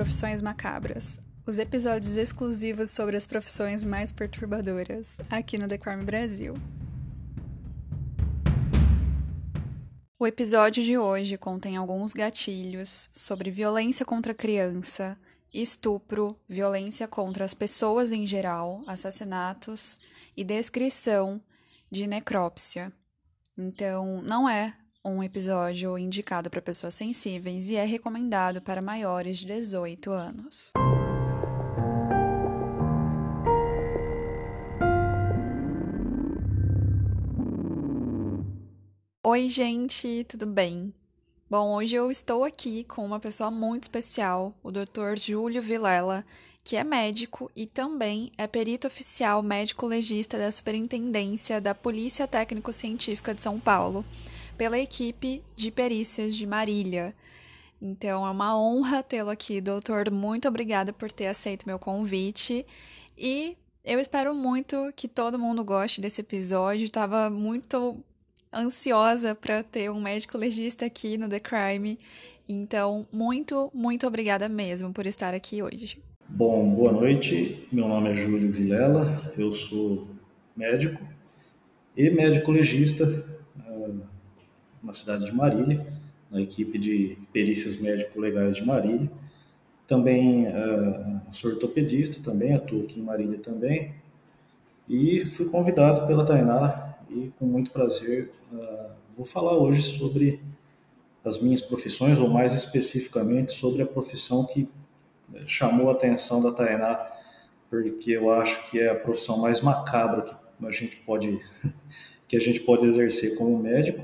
Profissões Macabras, os episódios exclusivos sobre as profissões mais perturbadoras, aqui no The Crime Brasil. O episódio de hoje contém alguns gatilhos sobre violência contra criança, estupro, violência contra as pessoas em geral, assassinatos e descrição de necrópsia. Então, não é um episódio indicado para pessoas sensíveis e é recomendado para maiores de 18 anos. Oi, gente, tudo bem? Bom, hoje eu estou aqui com uma pessoa muito especial, o Dr. Júlio Vilela, que é médico e também é perito oficial médico legista da Superintendência da Polícia Técnico-Científica de São Paulo pela equipe de perícias de Marília. Então é uma honra tê-lo aqui, doutor. Muito obrigada por ter aceito meu convite. E eu espero muito que todo mundo goste desse episódio. Estava muito ansiosa para ter um médico legista aqui no The Crime. Então, muito, muito obrigada mesmo por estar aqui hoje. Bom, boa noite. Meu nome é Júlio Vilela, eu sou médico e médico legista na cidade de Marília, na equipe de perícias médico-legais de Marília. Também uh, sou ortopedista, também atuo aqui em Marília também. E fui convidado pela Tainá e com muito prazer uh, vou falar hoje sobre as minhas profissões, ou mais especificamente sobre a profissão que eh, chamou a atenção da Tainá, porque eu acho que é a profissão mais macabra que a gente pode que a gente pode exercer como médico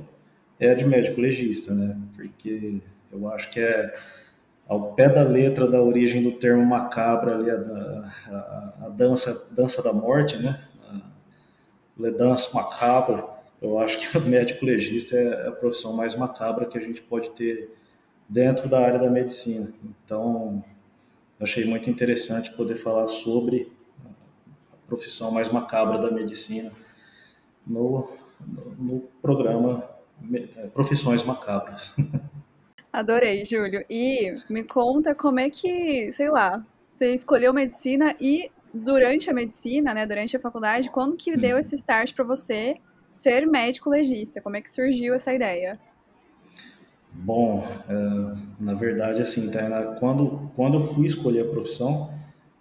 é a de médico legista, né? Porque eu acho que é ao pé da letra da origem do termo macabra ali, a, a, a dança, dança da morte, né? Dança macabra, eu acho que o médico legista é a profissão mais macabra que a gente pode ter dentro da área da medicina. Então, achei muito interessante poder falar sobre a profissão mais macabra da medicina no, no, no programa profissões macabras. Adorei, Júlio. E me conta como é que, sei lá, você escolheu medicina e durante a medicina, né, durante a faculdade, quando que deu uhum. esse start para você ser médico legista? Como é que surgiu essa ideia? Bom, é, na verdade, assim, tá, quando, quando eu fui escolher a profissão,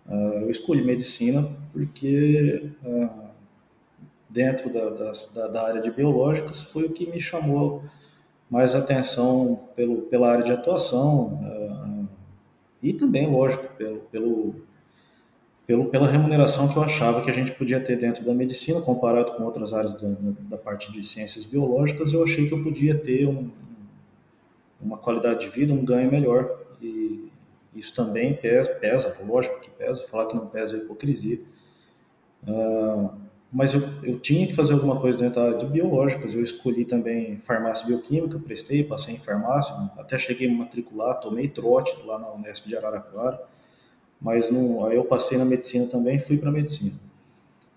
uh, eu escolhi medicina porque dentro da, da, da, área de biológicas foi o que me chamou mais atenção pelo, pela área de atuação uh, e também, lógico, pelo, pelo, pelo, pela remuneração que eu achava que a gente podia ter dentro da medicina, comparado com outras áreas da, da parte de ciências biológicas, eu achei que eu podia ter um, uma qualidade de vida, um ganho melhor. E isso também pesa, pesa lógico que pesa, falar que não pesa é hipocrisia. Uh, mas eu, eu tinha que fazer alguma coisa dentro da área de biológicas. Eu escolhi também farmácia bioquímica, prestei, passei em farmácia, até cheguei a matricular, tomei trote lá na Unesp de Araraquara, mas não, aí eu passei na medicina também fui para medicina.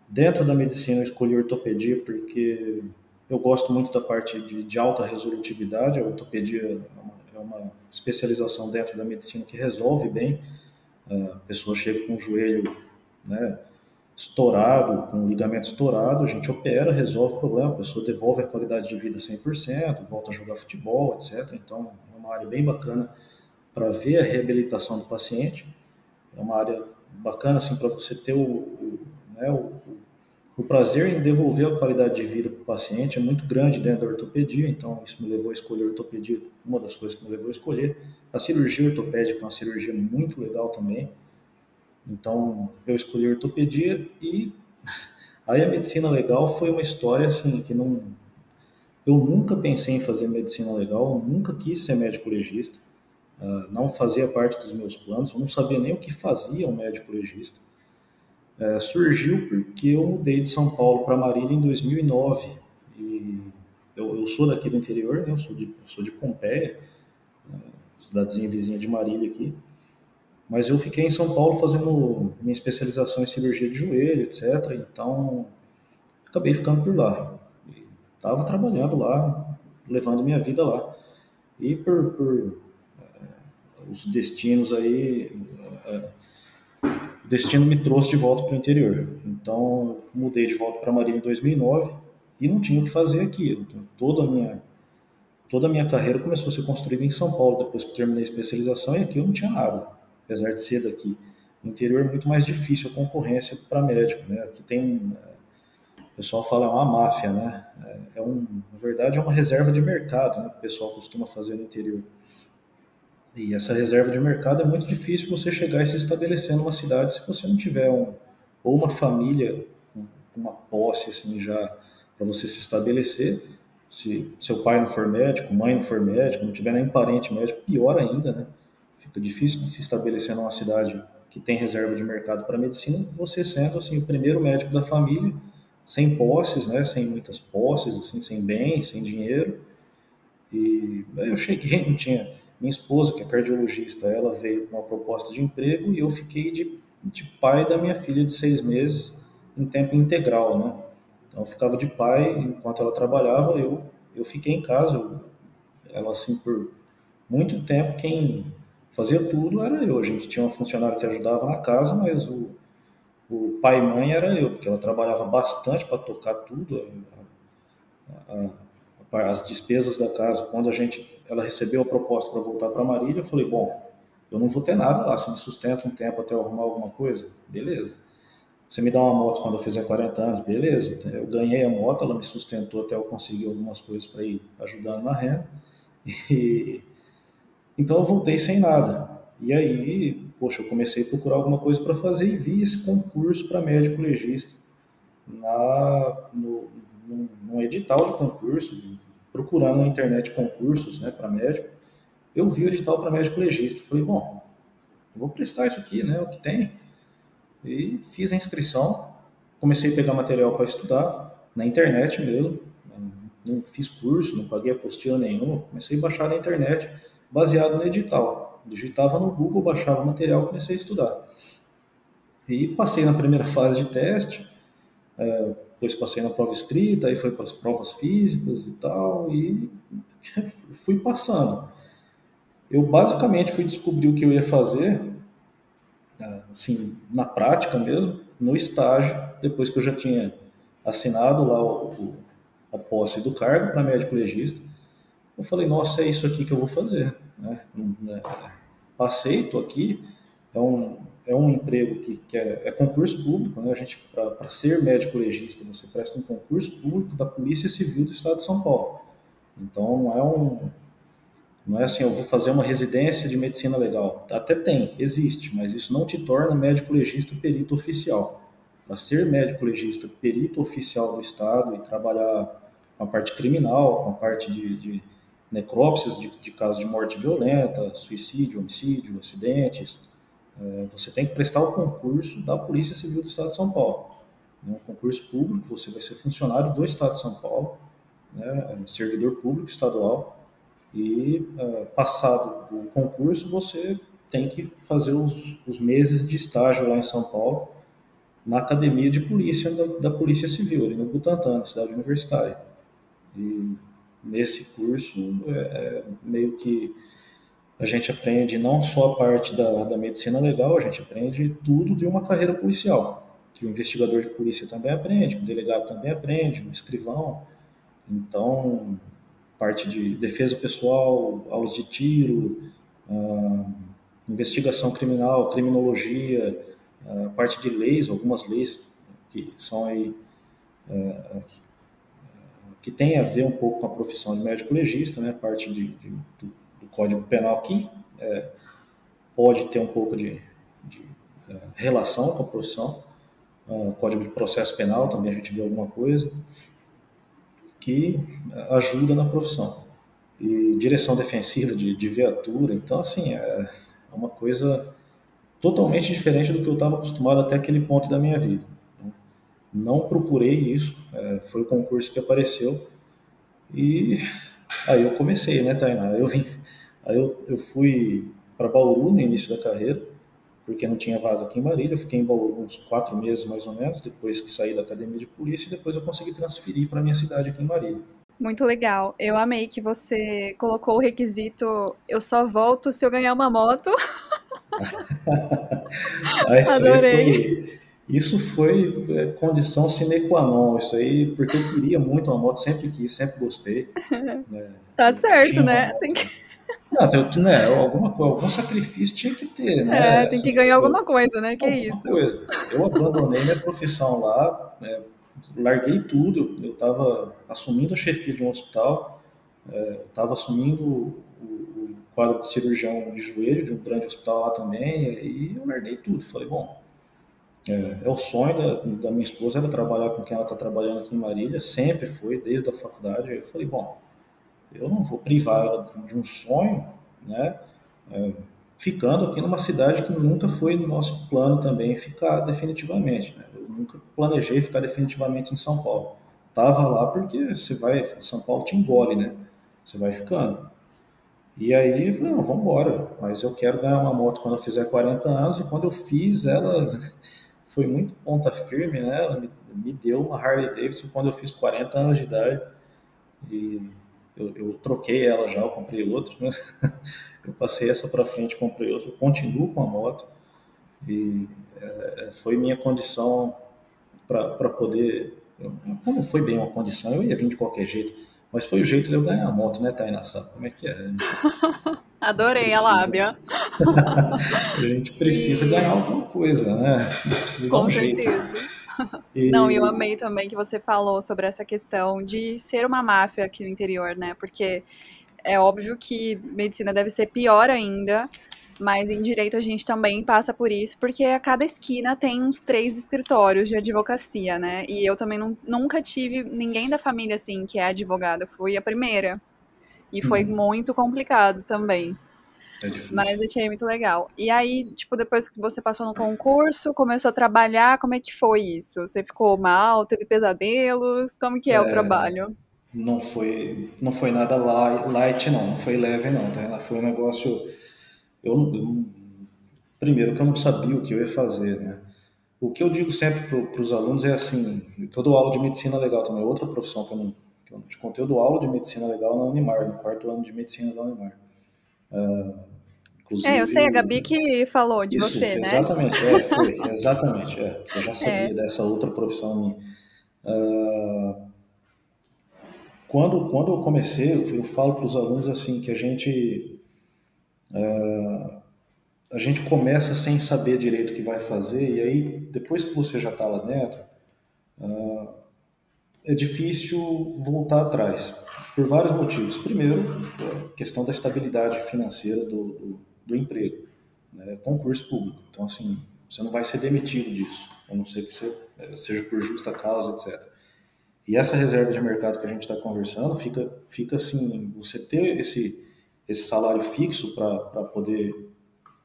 Dentro da medicina eu escolhi ortopedia porque eu gosto muito da parte de, de alta resolutividade, a ortopedia é uma, é uma especialização dentro da medicina que resolve bem, a pessoa chega com o joelho né, estourado, com o ligamento estourado, a gente opera, resolve o problema, a pessoa devolve a qualidade de vida 100%, volta a jogar futebol, etc. Então, é uma área bem bacana para ver a reabilitação do paciente. É uma área bacana assim para você ter o, o, né, o, o, prazer em devolver a qualidade de vida para o paciente é muito grande dentro da ortopedia, então isso me levou a escolher a ortopedia, uma das coisas que me levou a escolher. A cirurgia ortopédica é uma cirurgia muito legal também, então, eu escolhi ortopedia e aí a medicina legal foi uma história assim que não eu nunca pensei em fazer medicina legal, nunca quis ser médico legista, uh, não fazia parte dos meus planos, eu não sabia nem o que fazia um médico legista. Uh, surgiu porque eu mudei de São Paulo para Marília em 2009 e eu, eu, sou daqui do interior, né? eu sou de, eu sou de Pompeia, uh, cidadezinha vizinha de Marília aqui. Mas eu fiquei em São Paulo fazendo minha especialização em cirurgia de joelho, etc. Então, acabei ficando por lá. Estava trabalhando lá, levando minha vida lá. E por, por é, os destinos aí, o destino me trouxe de volta para o interior. Então, mudei de volta para a Marinha em 2009 e não tinha o que fazer aqui. Toda a minha toda a minha carreira começou a ser construída em São Paulo depois que terminei a especialização e aqui eu não tinha nada, apesar de ser daqui. No interior é muito mais difícil a concorrência para médico, né? Aqui tem o pessoal fala é uma máfia, né? É um, na verdade é uma reserva de mercado, né? Que o pessoal costuma fazer no interior. E essa reserva de mercado é muito difícil você chegar e se estabelecer numa cidade se você não tiver um ou uma família com uma posse assim já para você se estabelecer se seu pai não for médico, mãe não for médico, não tiver nem parente médico, pior ainda, né? Fica difícil de se estabelecer numa cidade que tem reserva de mercado para medicina, você sendo assim o primeiro médico da família, sem posses, né? Sem muitas posses, assim, sem bens, sem dinheiro. E eu cheguei, não tinha minha esposa, que é cardiologista, ela veio com uma proposta de emprego e eu fiquei de, de pai da minha filha de seis meses em tempo integral, né? Então eu ficava de pai enquanto ela trabalhava, eu eu fiquei em casa. ela assim por muito tempo quem fazia tudo era eu. A gente tinha um funcionário que ajudava na casa, mas o, o pai e mãe era eu, porque ela trabalhava bastante para tocar tudo, a, a, a, as despesas da casa. Quando a gente ela recebeu a proposta para voltar para Marília, eu falei, bom, eu não vou ter nada lá, se me sustenta um tempo até eu arrumar alguma coisa, beleza. Você me dá uma moto quando eu fizer 40 anos, beleza. Eu ganhei a moto, ela me sustentou até eu conseguir algumas coisas para ir ajudando na renda. E... Então eu voltei sem nada. E aí, poxa, eu comecei a procurar alguma coisa para fazer e vi esse concurso para médico legista na, no, no, no, edital de concurso, procurando na internet concursos né, para médico. Eu vi o edital para médico legista. Falei, bom, vou prestar isso aqui, né? O que tem. E fiz a inscrição, comecei a pegar material para estudar, na internet mesmo. Não fiz curso, não paguei apostila nenhuma, comecei a baixar na internet, baseado no edital. Digitava no Google, baixava o material, comecei a estudar. E passei na primeira fase de teste, é, depois passei na prova escrita, aí foi para as provas físicas e tal, e fui passando. Eu basicamente fui descobrir o que eu ia fazer assim, na prática mesmo, no estágio, depois que eu já tinha assinado lá o, o, a posse do cargo para médico legista, eu falei, nossa, é isso aqui que eu vou fazer. Né? É, passei, estou aqui, é um, é um emprego que, que é, é, concurso público, né? a gente, para ser médico legista, você presta um concurso público da Polícia Civil do Estado de São Paulo. Então, não é um, não é assim, eu vou fazer uma residência de medicina legal. Até tem, existe, mas isso não te torna médico legista perito oficial. Para ser médico legista perito oficial do Estado e trabalhar com a parte criminal, com a parte de, de necrópsias de, de casos de morte violenta, suicídio, homicídio, acidentes, é, você tem que prestar o concurso da Polícia Civil do Estado de São Paulo. É um concurso público, você vai ser funcionário do Estado de São Paulo, né, servidor público estadual, e uh, passado o concurso, você tem que fazer os, os, meses de estágio lá em São Paulo, na academia de polícia da, da Polícia Civil, ali no Butantã, na cidade universitária. E nesse curso, é, é, meio que a gente aprende não só a parte da, da medicina legal, a gente aprende tudo de uma carreira policial, que o investigador de polícia também aprende, o delegado também aprende, o escrivão. Então, parte de defesa pessoal, aulas de tiro, uh, investigação criminal, criminologia, uh, parte de leis, algumas leis que são aí que, que tem a ver um pouco com a profissão de médico legista, né, parte de, de do, do, Código Penal aqui é, pode ter um pouco de, de relação com a profissão, Código de Processo Penal também a gente vê alguma coisa, que ajuda na profissão. E direção defensiva de, de viatura, então, assim, é, é uma coisa totalmente diferente do que eu estava acostumado até aquele ponto da minha vida. Não procurei isso, é, foi o concurso que apareceu e aí eu comecei, né, Tainá? Eu vim, aí eu, eu fui para Bauru no início da carreira, porque não tinha vaga aqui em Marília. Eu fiquei em Bauru uns quatro meses mais ou menos, depois que saí da academia de polícia, e depois eu consegui transferir para minha cidade aqui em Marília. Muito legal. Eu amei que você colocou o requisito eu só volto se eu ganhar uma moto. Adorei. foi, isso foi é, condição sine qua non, isso aí, porque eu queria muito uma moto, sempre quis, sempre gostei, né? Tá certo, né? Tem que, Não, tem- né, alguma, algum sacrifício tinha que ter, é, né? tem que ganhar alguma coisa, né? Que alguma isso. coisa. Eu abandonei minha profissão lá, né, larguei tudo, eu estava assumindo a chefia de um hospital, estava assumindo o, o quadro de cirurgião de joelho de um grande hospital lá também, e eu larguei tudo. Falei, bom, é o sonho da, da minha esposa era trabalhar com quem ela está trabalhando aqui em Marília, sempre foi, desde a faculdade. Eu falei, bom, eu não vou privar ela de um sonho, né? É, ficando aqui numa cidade que nunca foi no nosso plano também ficar definitivamente. Né? Eu nunca planejei ficar definitivamente em São Paulo. Tava lá porque você vai, São Paulo te engole, né? Você vai ficando. E aí, eu falei, não, vamos embora. Mas eu quero ganhar uma moto quando eu fizer 40 anos. E quando eu fiz, ela foi muito ponta firme, né? Ela me, me deu uma Harley Davidson quando eu fiz 40 anos de idade. E eu, eu troquei ela já, eu comprei outra, né? Eu passei essa para frente, comprei outra, continuo com a moto. E é, foi minha condição para poder. Como foi bem uma condição, eu ia vir de qualquer jeito. Mas foi o jeito de eu ganhar a moto, né, Tainá? Sabe como é que é? Adorei a lábia. a gente precisa ganhar E alguma coisa, né? Precisa dar com um jeito. certeza. Não, e eu E amei também que você falou sobre essa questão de ser uma máfia aqui no interior, né? Porque é óbvio que medicina deve ser pior ainda, mas em direito a gente também passa por isso, porque a cada esquina tem uns três escritórios de advocacia, né? E eu também nun- nunca tive ninguém da família assim que é advogado, eu fui a primeira. E foi hum, muito complicado também. é Mas achei muito legal. E aí, tipo, depois que você passou no concurso, começou a trabalhar, como é que foi isso? Você ficou mal, teve pesadelos? Como que é o trabalho? Não foi, não foi nada li- light, não. Não foi leve, não. Tá? Foi um negócio. Eu, eu- primeiro, que eu não sabia o que eu ia fazer, né? O que eu digo sempre para os alunos é assim: que eu dou aula de medicina legal também, outra profissão que eu não, que eu te contei, eu dou aula de medicina legal na Unimar, no quarto ano de medicina da Unimar. É, eu sei, a Gabi que falou de isso, você, né? exatamente, é, foi, exatamente, é. Você já É. sabia dessa outra profissão minha. Quando, quando eu comecei, eu, eu falo para os alunos assim que a gente a gente começa sem saber direito o que vai fazer e aí depois que você já está lá dentro é difícil voltar atrás por vários motivos. Primeiro, questão da estabilidade financeira do, do, do emprego, né? concurso público. Então assim você não vai ser demitido disso, a não ser que você eh, seja por justa causa, etc. E essa reserva de mercado que a gente está conversando fica, fica assim, você ter esse, esse salário fixo para poder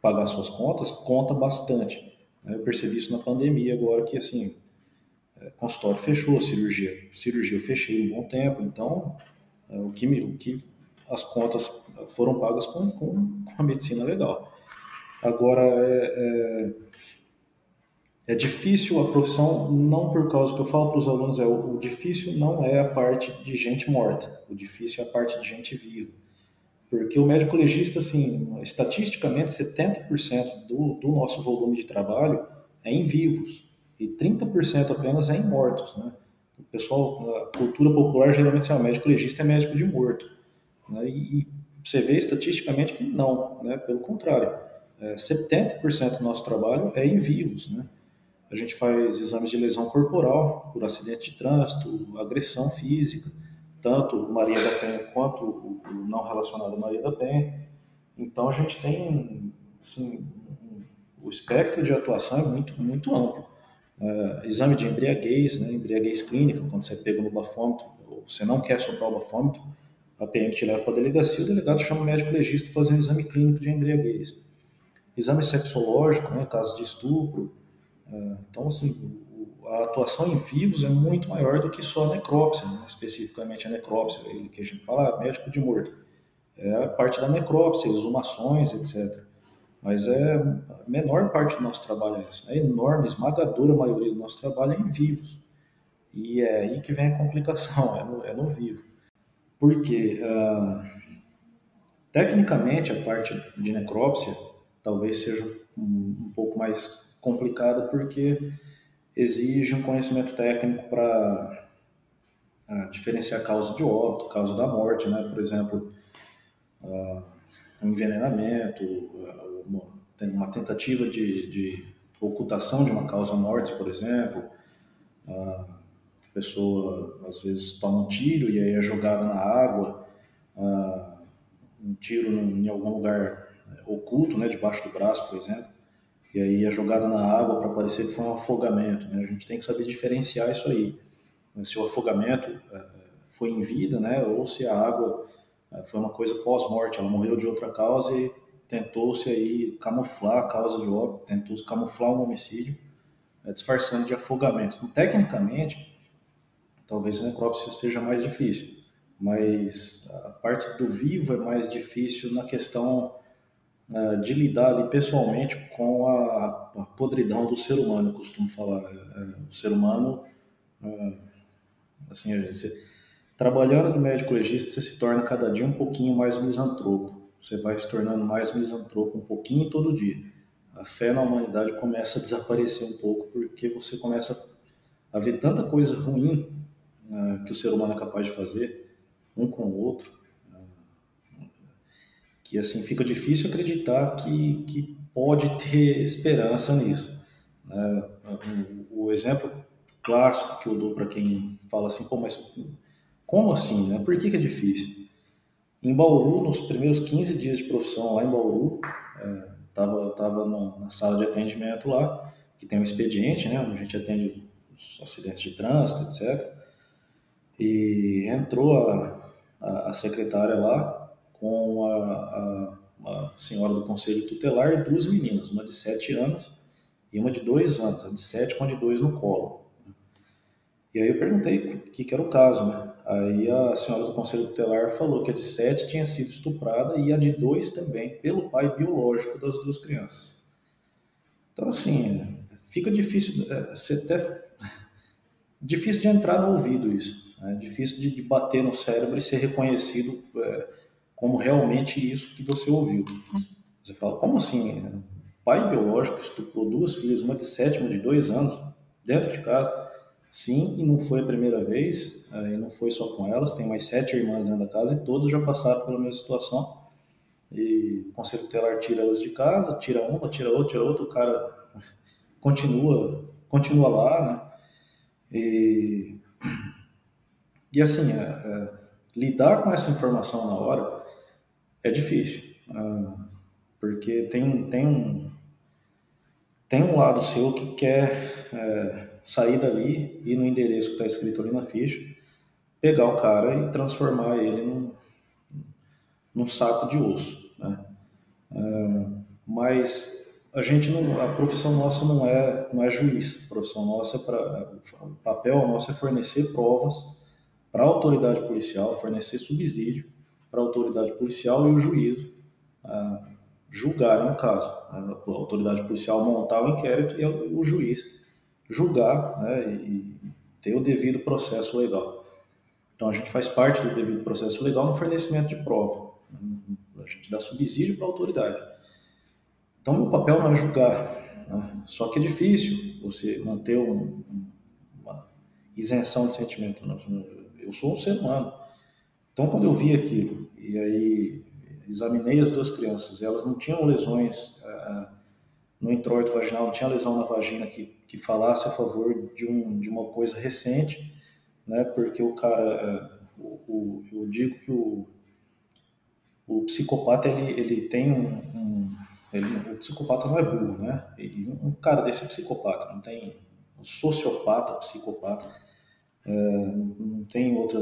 pagar suas contas, conta bastante. né? Eu percebi isso na pandemia agora que assim, é, consultório fechou, cirurgia, cirurgia eu fechei um bom tempo, então é, o que, o que as contas foram pagas com, com, com a medicina legal. Agora, é, é, é difícil a profissão, não por causa que eu falo para os alunos, é o, o difícil não é a parte de gente morta, o difícil é a parte de gente viva. Porque o médico legista, assim, estatisticamente, 70% do, do nosso volume de trabalho é em vivos e 30% apenas é em mortos, né? O pessoal, a cultura popular, geralmente, assim, o médico legista é médico de morto, né? E, e você vê estatisticamente que não, né? Pelo contrário, é, 70% do nosso trabalho é em vivos, né? A gente faz exames de lesão corporal por acidente de trânsito, agressão física, tanto Maria da Penha quanto o, o não relacionado Maria da Penha. Então a gente tem assim, o espectro de atuação é muito, muito amplo. Uh, exame de embriaguez, né, embriaguez clínica, quando você pega no bafômetro, ou você não quer soprar o bafômetro, a PM te leva para a delegacia, o delegado chama o médico legista para fazer um exame clínico de embriaguez. Exame sexológico, né, caso de estupro, então, assim, a atuação em vivos é muito maior do que só a necrópsia, né? especificamente a necrópsia, que a gente fala ah, médico de morto. É a parte da necrópsia, exumações, etc. Mas é a menor parte do nosso trabalho é essa. A enorme, esmagadora maioria do nosso trabalho é em vivos. E é aí que vem a complicação, é no, é no vivo. Porque, uh, tecnicamente, a parte de necrópsia talvez seja um, um pouco mais complicada, porque exige um conhecimento técnico para uh, diferenciar a causa de óbito, causa da morte, né? Por exemplo, uh, um envenenamento, uma, tentativa de, de, ocultação de uma causa morte, por exemplo. A pessoa às vezes toma um tiro e aí é jogada na água, um tiro em algum lugar oculto, né, debaixo do braço, por exemplo, e aí é jogada na água para parecer que foi um afogamento. Né? A gente tem que saber diferenciar isso aí. Se o afogamento é, foi em vida, né, ou se a água é, foi uma coisa pós-morte, ela morreu de outra causa e tentou-se aí camuflar a causa de óbito, tentou-se camuflar um homicídio, é, disfarçando de afogamento. Então, tecnicamente, talvez a necrópsia seja mais difícil, mas a parte do vivo é mais difícil na questão uh, de lidar ali pessoalmente com a, a, podridão do ser humano, eu costumo falar. Uh, o ser humano, uh, assim, você, trabalhando de médico legista, você se torna cada dia um pouquinho mais misantropo você vai se tornando mais misantropo um pouquinho todo dia. A fé na humanidade começa a desaparecer um pouco porque você começa a ver tanta coisa ruim uh, que o ser humano é capaz de fazer um com o outro que assim fica difícil acreditar que, que pode ter esperança nisso. Uh, o, o exemplo clássico que eu dou para quem fala assim, pô, mas como assim? Né? Por que, que é difícil? Em Bauru, nos primeiros 15 dias de profissão lá em Bauru, estava é, tava na sala de atendimento lá, que tem um expediente, né, onde a gente atende os acidentes de trânsito, etc. E entrou a, a, a secretária lá com a, a, senhora do conselho tutelar e duas meninas, uma de 7 anos e uma de 2 anos, a de 7 com a de 2 no colo. E aí eu perguntei o que, que era o caso, né? Aí a senhora do Conselho Tutelar falou que a de 7 tinha sido estuprada e a de 2 também, pelo pai biológico das duas crianças. Então, assim, fica difícil, é, até, difícil de entrar no ouvido isso. É né? difícil de, de, bater no cérebro e ser reconhecido é, como realmente isso que você ouviu. Você fala, como assim? Pai biológico estuprou duas filhas, uma de 7 e uma de 2 anos, dentro de casa. Sim, e não foi a primeira vez, e não foi só com elas, tem mais sete irmãs dentro da casa e todas já passaram pela mesma situação. E o conselho tutelar tira elas de casa, tira uma, tira outra, tira outra, o cara continua, continua lá, né? E, e assim, é, é, lidar com essa informação na hora é difícil, é, porque tem, tem, um, tem um lado seu que quer sair dali, ir no endereço que está escrito ali na ficha, pegar o cara e transformar ele num, num saco de osso. Né? É, mas a gente não, a profissão nossa não é, não é juiz. A profissão nossa é para, o papel nosso é fornecer provas para a autoridade policial, fornecer subsídio para a autoridade policial e o juízo uh, julgarem o caso. A autoridade policial montar o inquérito e o juiz julgar né, e ter o devido processo legal. Então a gente faz parte do devido processo legal no fornecimento de prova. A gente dá subsídio para a autoridade. Então meu papel não é julgar. Né? Só que é difícil você manter um, uma isenção de sentimento. Eu sou um ser humano. Então quando eu vi aquilo e aí examinei as duas crianças, elas não tinham lesões uh, no introito vaginal, não tinha lesão na vagina que, que falasse a favor de, um, de uma coisa recente, né? Porque o cara, é, o, o, eu digo que o, o psicopata ele, ele tem um, um ele, o psicopata não é burro, né? E um cara desse é psicopata, não tem um sociopata, psicopata, é, não tem outra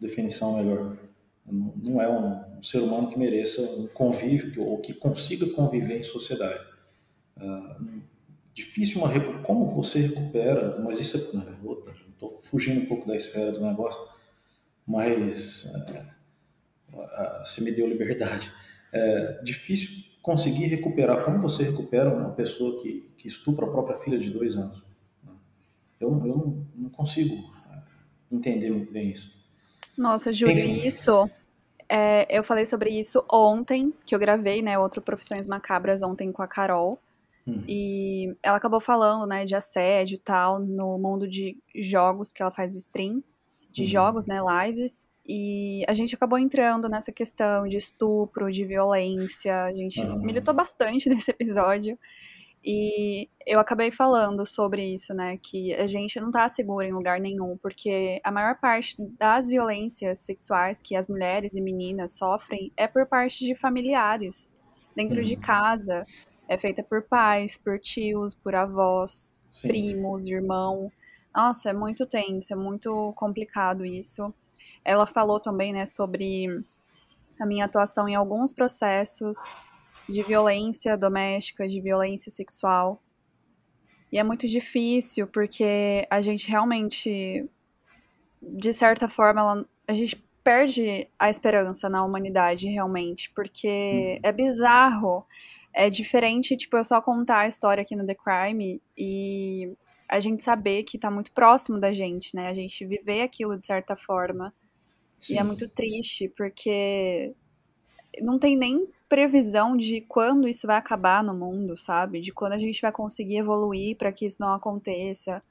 definição melhor. Não é um, um ser humano que mereça um convívio que, ou que consiga conviver em sociedade. Ah, difícil uma como você recupera, mas isso é né, outra. Estou fugindo um pouco da esfera do negócio, mas uh, você me deu liberdade. É difícil conseguir recuperar. Como você recupera uma pessoa que, que estupra a própria filha de dois anos? Eu, eu não, não consigo entender muito bem isso. Nossa, Júlio, isso. É, eu falei sobre isso ontem, que eu gravei, né, outro Profissões Macabras ontem com a Carol. Hum. E ela acabou falando, né, de assédio e tal, no mundo de jogos, que ela faz stream, de hum. jogos, né, lives. E a gente acabou entrando nessa questão de estupro, de violência. A gente uhum. militou bastante nesse episódio. E eu acabei falando sobre isso, né? Que a gente não tá segura em lugar nenhum, porque a maior parte das violências sexuais que as mulheres e meninas sofrem é por parte de familiares, dentro uhum. de casa. É feita por pais, por tios, por avós, Sim. primos, irmão. Nossa, é muito tenso, é muito complicado isso. Ela falou também, né, sobre a minha atuação em alguns processos de violência doméstica, de violência sexual. E é muito difícil porque a gente realmente, de certa forma, ela, a gente perde a esperança na humanidade realmente, porque uhum. é bizarro. É diferente, tipo, eu só contar a história aqui no The Crime e a gente saber que tá muito próximo da gente, né? A gente viver aquilo de certa forma. Sim. E é muito triste, porque não tem nem previsão de quando isso vai acabar no mundo, sabe? De quando a gente vai conseguir evoluir para que isso não aconteça,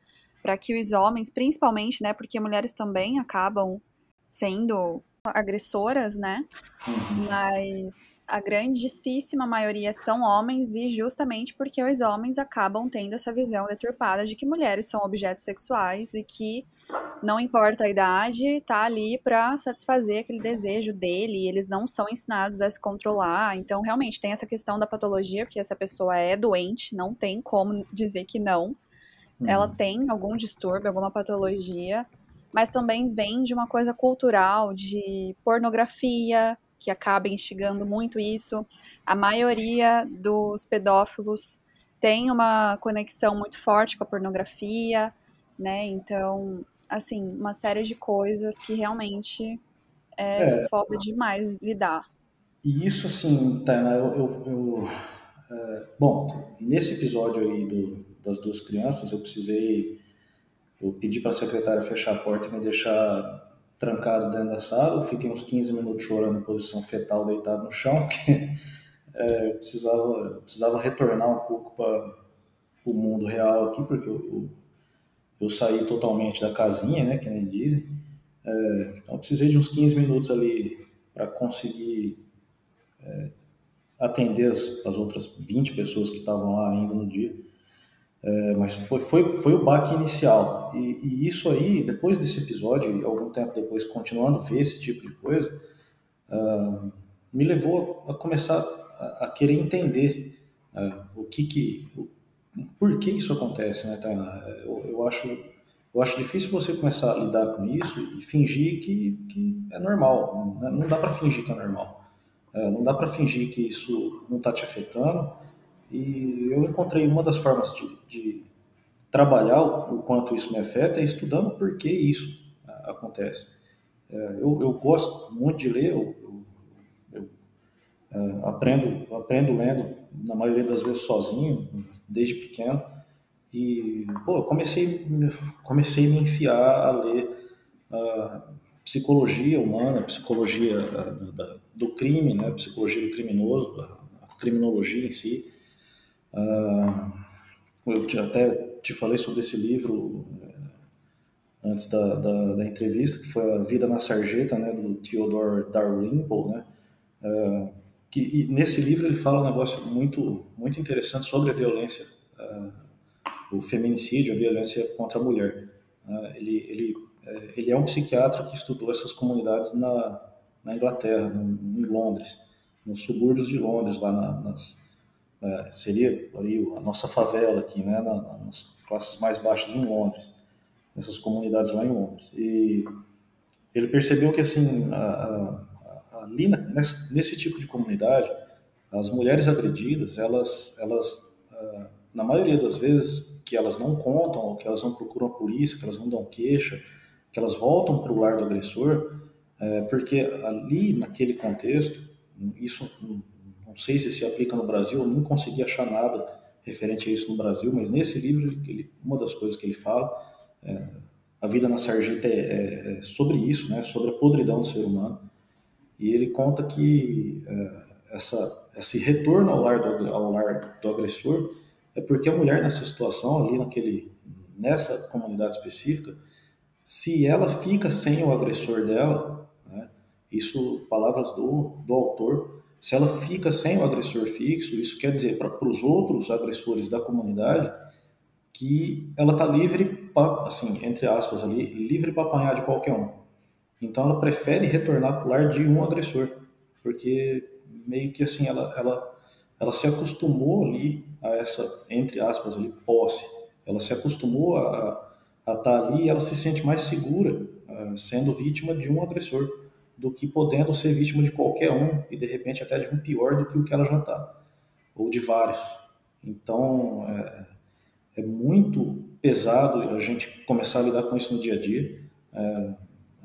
para que os homens, principalmente, né, porque mulheres também acabam sendo agressoras, né? Uhum. Mas a grandíssima maioria são homens e justamente porque os homens acabam tendo essa visão deturpada de que mulheres são objetos sexuais e que não importa a idade, tá ali para satisfazer aquele desejo dele, eles não são ensinados a se controlar. Então, realmente tem essa questão da patologia, porque essa pessoa é doente, não tem como dizer que não. Uhum. Ela tem algum distúrbio, alguma patologia, mas também vem de uma coisa cultural, de pornografia, que acaba instigando muito isso. A maioria dos pedófilos tem uma conexão muito forte com a pornografia, né? Então, assim, uma série de coisas que realmente é, é foda demais lidar. E isso, assim, Tainá, eu, eu, eu é, bom, nesse episódio aí do, das duas crianças, eu precisei eu pedi para a secretária fechar a porta e me deixar trancado dentro da sala. Eu fiquei uns 15 minutos chorando em posição fetal, deitado no chão, porque é, eu precisava, eu precisava retornar um pouco para o mundo real aqui, porque eu, eu, eu, saí totalmente da casinha, né, que nem dizem. É, então, eu precisei de uns 15 minutos ali para conseguir é, atender as, as outras 20 pessoas que estavam lá ainda no dia. É, mas foi, foi, foi o baque inicial. E, e, isso aí, depois desse episódio, e algum tempo depois, continuando a ver esse tipo de coisa, uh, me levou a começar a, a querer entender uh, o que que, o, por que isso acontece, né, Tainá? Eu, eu, acho, eu acho difícil você começar a lidar com isso e fingir que, que é normal. Não, não dá para fingir que é normal. Uh, não dá para fingir que isso não está te afetando e eu encontrei uma das formas de, de trabalhar o, quanto isso me afeta é estudando por que isso acontece. É, eu, eu, gosto muito de ler, eu, eu, eu é, aprendo, aprendo lendo, na maioria das vezes sozinho, desde pequeno. E, pô, comecei, comecei a me enfiar a ler uh, psicologia humana, psicologia uh, do crime, né, psicologia do criminoso, a criminologia em si. Uh, eu até te falei sobre esse livro eh, antes da, da, da, entrevista, que foi A Vida na Sarjeta, né, do Theodore Dalrymple, né, uh, que nesse livro ele fala um negócio muito, muito interessante sobre a violência, uh, o feminicídio, a violência contra a mulher. ele, ele, eh, ele é um psiquiatra que estudou essas comunidades na, na Inglaterra, em Londres, nos subúrbios de Londres, lá na, nas, é, seria ali a nossa favela aqui, né, nas classes mais baixas em Londres, nessas comunidades lá em Londres. E ele percebeu que assim, a, a, ali nessa, nesse tipo de comunidade, as mulheres agredidas, elas, elas na maioria das vezes que elas não contam, que elas não procuram a polícia, que elas não dão queixa, que elas voltam para o lar do agressor, é, porque ali naquele contexto, isso não sei se se aplica no Brasil, eu não consegui achar nada referente a isso no Brasil, mas nesse livro, ele, uma das coisas que ele fala, é, A Vida na Sarjeta é, é, é, sobre isso, né? Sobre a podridão do ser humano. E ele conta que é, essa, esse retorno ao lar, do, ao lar do agressor é porque a mulher nessa situação, ali naquele, nessa comunidade específica, se ela fica sem o agressor dela, né, isso, palavras do, do autor, se ela fica sem o agressor fixo, isso quer dizer para os outros agressores da comunidade que ela está livre, pra, assim, entre aspas ali, livre para apanhar de qualquer um. Então ela prefere retornar para o lar de um agressor, porque meio que assim ela, ela, ela se acostumou ali a essa, entre aspas ali, posse. Ela se acostumou a estar tá ali, ela se sente mais segura uh, sendo vítima de um agressor do que podendo ser vítima de qualquer um e de repente até de um pior do que o que ela já está, ou de vários. Então é, é, muito pesado a gente começar a lidar com isso no dia a dia. É,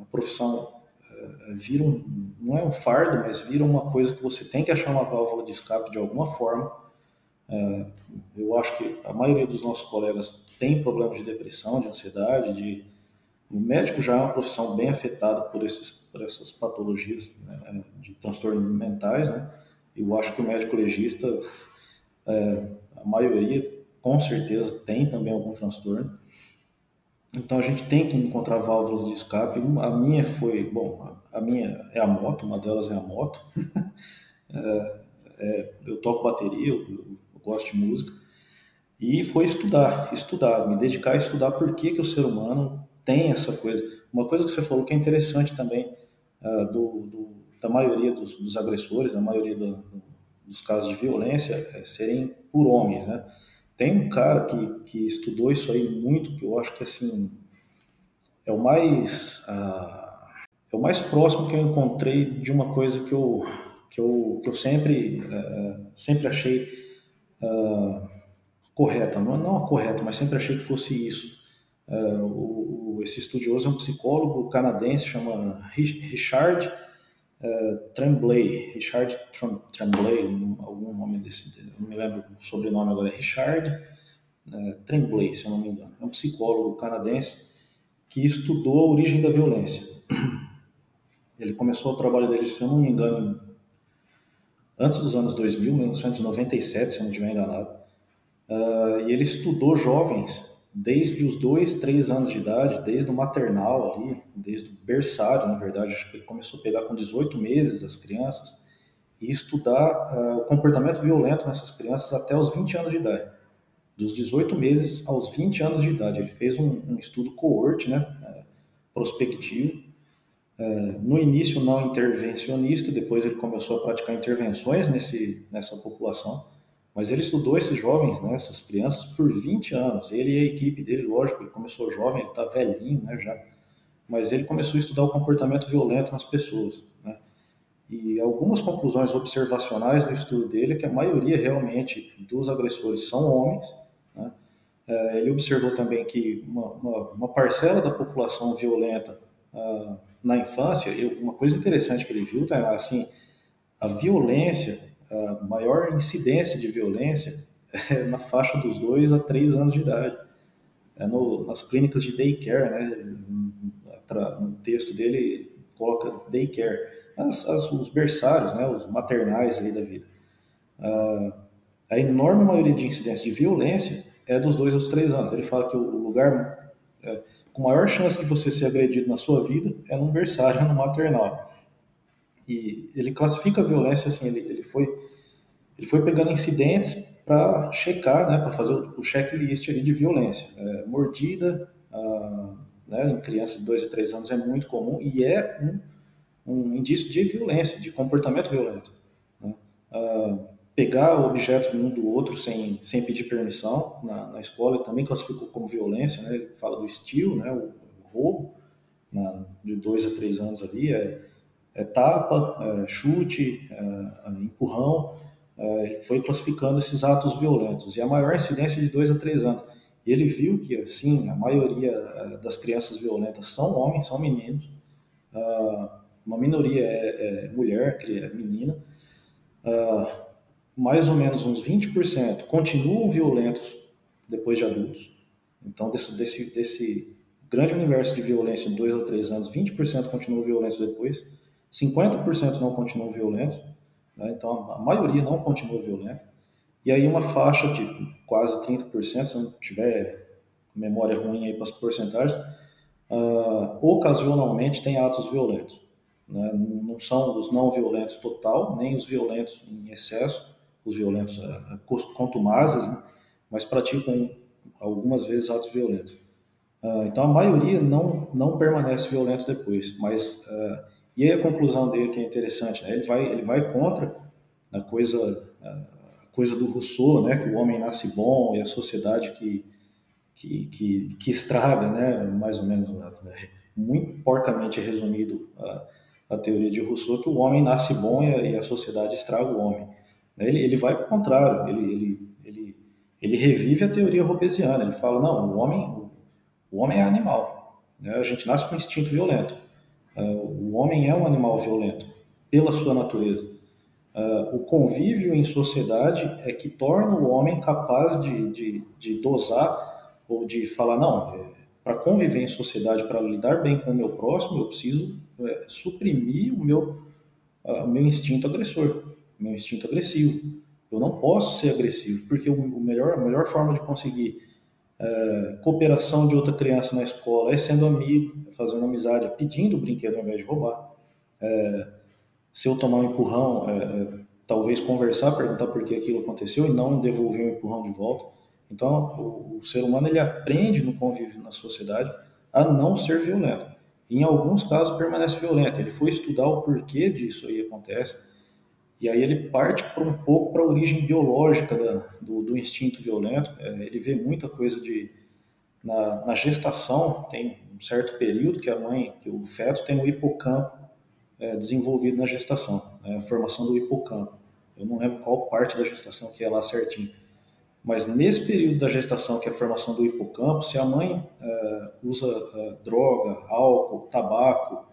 a profissão é, vira um, não é um fardo, mas vira uma coisa que você tem que achar uma válvula de escape de alguma forma é, eu acho que a maioria dos nossos colegas tem problemas de depressão, de ansiedade, de o médico já é uma profissão bem afetada por, esses, por essas patologias né, de transtornos mentais, né? Eu acho que o médico legista, é, a maioria, com certeza, tem também algum transtorno. Então a gente tem que encontrar válvulas de escape. A minha foi, bom, a minha é a moto, uma delas é a moto. é, é, eu toco bateria, eu, eu gosto de música. E foi estudar, estudar, me dedicar a estudar por que, que o ser humano tem essa coisa. Uma coisa que você falou que é interessante também, uh, do, do, da maioria dos, dos, agressores, da maioria do, dos casos de violência, é serem por homens, né? Tem um cara que, que estudou isso aí muito, que eu acho que assim é o mais uh, é o mais próximo que eu encontrei de uma coisa que eu que eu, que eu sempre uh, sempre achei uh, correta, não, não correta, mas sempre achei que fosse isso. Uh, o, esse estudioso é um psicólogo canadense, chama Richard uh, Tremblay, Richard Tremblay, algum nome desse, não me lembro o sobrenome agora, é Richard uh, Tremblay, se eu não me engano. É um psicólogo canadense que estudou a origem da violência. Ele começou o trabalho dele, se eu não me engano, antes dos anos 2000, 1997, se eu não estiver enganado. Uh, e ele estudou jovens desde os dois, três anos de idade, desde o maternal ali, desde o berçário, na verdade, acho que ele começou a pegar com 18 meses as crianças e estudar uh, o comportamento violento nessas crianças até os 20 anos de idade. Dos 18 meses aos 20 anos de idade. Ele fez um, um estudo coorte, né, uh, prospectivo, é, no início não intervencionista, depois ele começou a praticar intervenções nesse, nessa população, mas ele estudou esses jovens, né, essas crianças, por 20 anos. Ele e a equipe dele, lógico, ele começou jovem, ele está velhinho né, já, mas ele começou a estudar o comportamento violento nas pessoas. Né? E algumas conclusões observacionais do estudo dele é que a maioria realmente dos agressores são homens. Né? É, ele observou também que uma, uma, uma parcela da população violenta uh, na infância, uma coisa interessante que ele viu, tá, assim, a violência, a maior incidência de violência é na faixa dos 2 a 3 anos de idade. É no, nas clínicas de daycare, né? No texto dele ele coloca daycare, as, as, os berçários, né? Os maternais aí da vida. Uh, a enorme maioria de incidência de violência é dos 2 aos 3 anos. Ele fala que o lugar é, com maior chance de você ser agredido na sua vida é no berçário, no maternal. E ele classifica a violência assim, ele, ele foi ele foi pegando incidentes para checar, né, para fazer o, checklist ali de violência. É, mordida, ah, né, em crianças de 2 a 3 anos é muito comum e é um, um indício de violência, de comportamento violento. Né? Ah, pegar o objeto um do outro sem, sem pedir permissão na, na escola, ele também classificou como violência, né? ele fala do estilo, né? o, roubo, na, de dois a três anos ali, é tapa, é chute, é, empurrão, é, foi classificando esses atos violentos, e a maior incidência de dois a três anos. E ele viu que, sim, a maioria das crianças violentas são homens, são meninos, ah, uma minoria é, é mulher, é menina, ah, mais ou menos uns 20% continuam violentos depois de adultos. Então, desse, desse, desse grande universo de violência, dois ou três anos, 20% continuam violentos depois, 50% não continuam violentos, né? então a maioria não continua violenta, e aí uma faixa de quase 30%, se não tiver memória ruim aí para as porcentagens, uh, ocasionalmente tem atos violentos. Né? Não são os não violentos total, nem os violentos em excesso, os violentos uh, contumazes, né? mas praticam algumas vezes atos violentos. Uh, então a maioria não, não permanece violento depois, mas uh, e aí a conclusão dele que é interessante, né? ele vai ele vai contra a coisa a coisa do Rousseau, né, que o homem nasce bom e a sociedade que que, que, que estraga, né, mais ou menos né, muito porcamente resumido a, a teoria de Rousseau que o homem nasce bom e a, e a sociedade estraga o homem. Ele, ele vai para o contrário, ele, ele, ele, ele revive a teoria robesiana, ele fala, não, o homem, o homem é animal. Né? A gente nasce com instinto violento. Uh, o homem é um animal violento, pela sua natureza. Uh, o convívio em sociedade é que torna o homem capaz de, de, de dosar ou de falar: não, é, para conviver em sociedade, para lidar bem com o meu próximo, eu preciso é, suprimir o meu, uh, meu instinto agressor, meu instinto agressivo. Eu não posso ser agressivo, porque o, o melhor, a melhor forma de conseguir é, cooperação de outra criança na escola, é sendo amigo, é fazendo amizade, pedindo o brinquedo ao invés de roubar. É, se eu tomar um empurrão, é, é, talvez conversar, perguntar por que aquilo aconteceu e não devolver o um empurrão de volta. Então, o, o, ser humano ele aprende no convívio na sociedade a não ser violento. Em alguns casos permanece violento. Ele foi estudar o porquê disso aí acontece e aí ele parte para um pouco para a origem biológica da, do, do, instinto violento. É, ele vê muita coisa de na, na, gestação tem um certo período que a mãe, que o feto tem o hipocampo é, desenvolvido na gestação, né, a formação do hipocampo. Eu não lembro qual parte da gestação que é lá certinho. Mas nesse período da gestação, que é a formação do hipocampo, se a mãe é, usa é, droga, álcool, tabaco,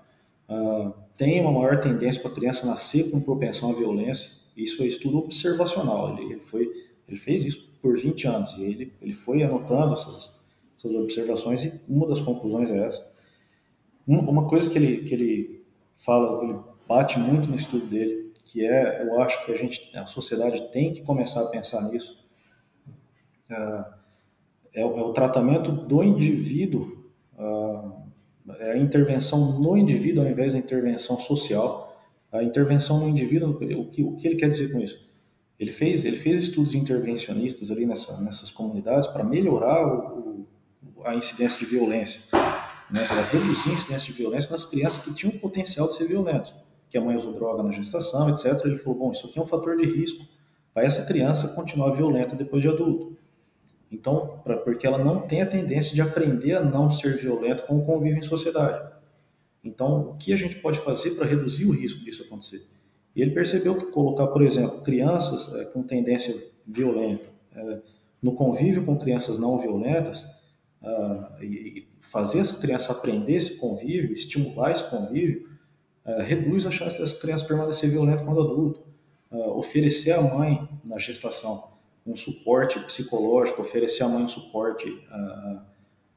uh, tem uma maior tendência para a criança nascer com propensão à violência. Isso é estudo observacional. Ele, foi, ele fez isso por 20 anos e ele, ele foi anotando essas, essas observações e uma das conclusões é essa. Uma coisa que ele, que ele fala, ele bate muito no estudo dele, que é, eu acho que a gente, a sociedade tem que começar a pensar nisso, é, é, o, é o tratamento do indivíduo uh, é a intervenção no indivíduo ao invés da intervenção social. A intervenção no indivíduo, o que, o que ele quer dizer com isso? Ele fez, ele fez estudos intervencionistas ali nessa, nessas comunidades para melhorar o, o, a incidência de violência, né, para reduzir a incidência de violência nas crianças que tinham potencial de ser violentos, que a mãe usou droga na gestação, etc. Ele falou, bom, isso aqui é um fator de risco para essa criança continuar violenta depois de adulto. Então, pra, porque ela não tem a tendência de aprender a não ser violenta com o convívio em sociedade. Então, o que a gente pode fazer para reduzir o risco disso acontecer? E ele percebeu que colocar, por exemplo, crianças é, com tendência violenta é, no convívio com crianças não violentas, uh, e fazer essa criança aprender esse convívio, estimular esse convívio, uh, reduz a chance dessa criança permanecer violenta quando adulto. Uh, oferecer à mãe na gestação um suporte psicológico, oferecer à mãe um suporte. Uh,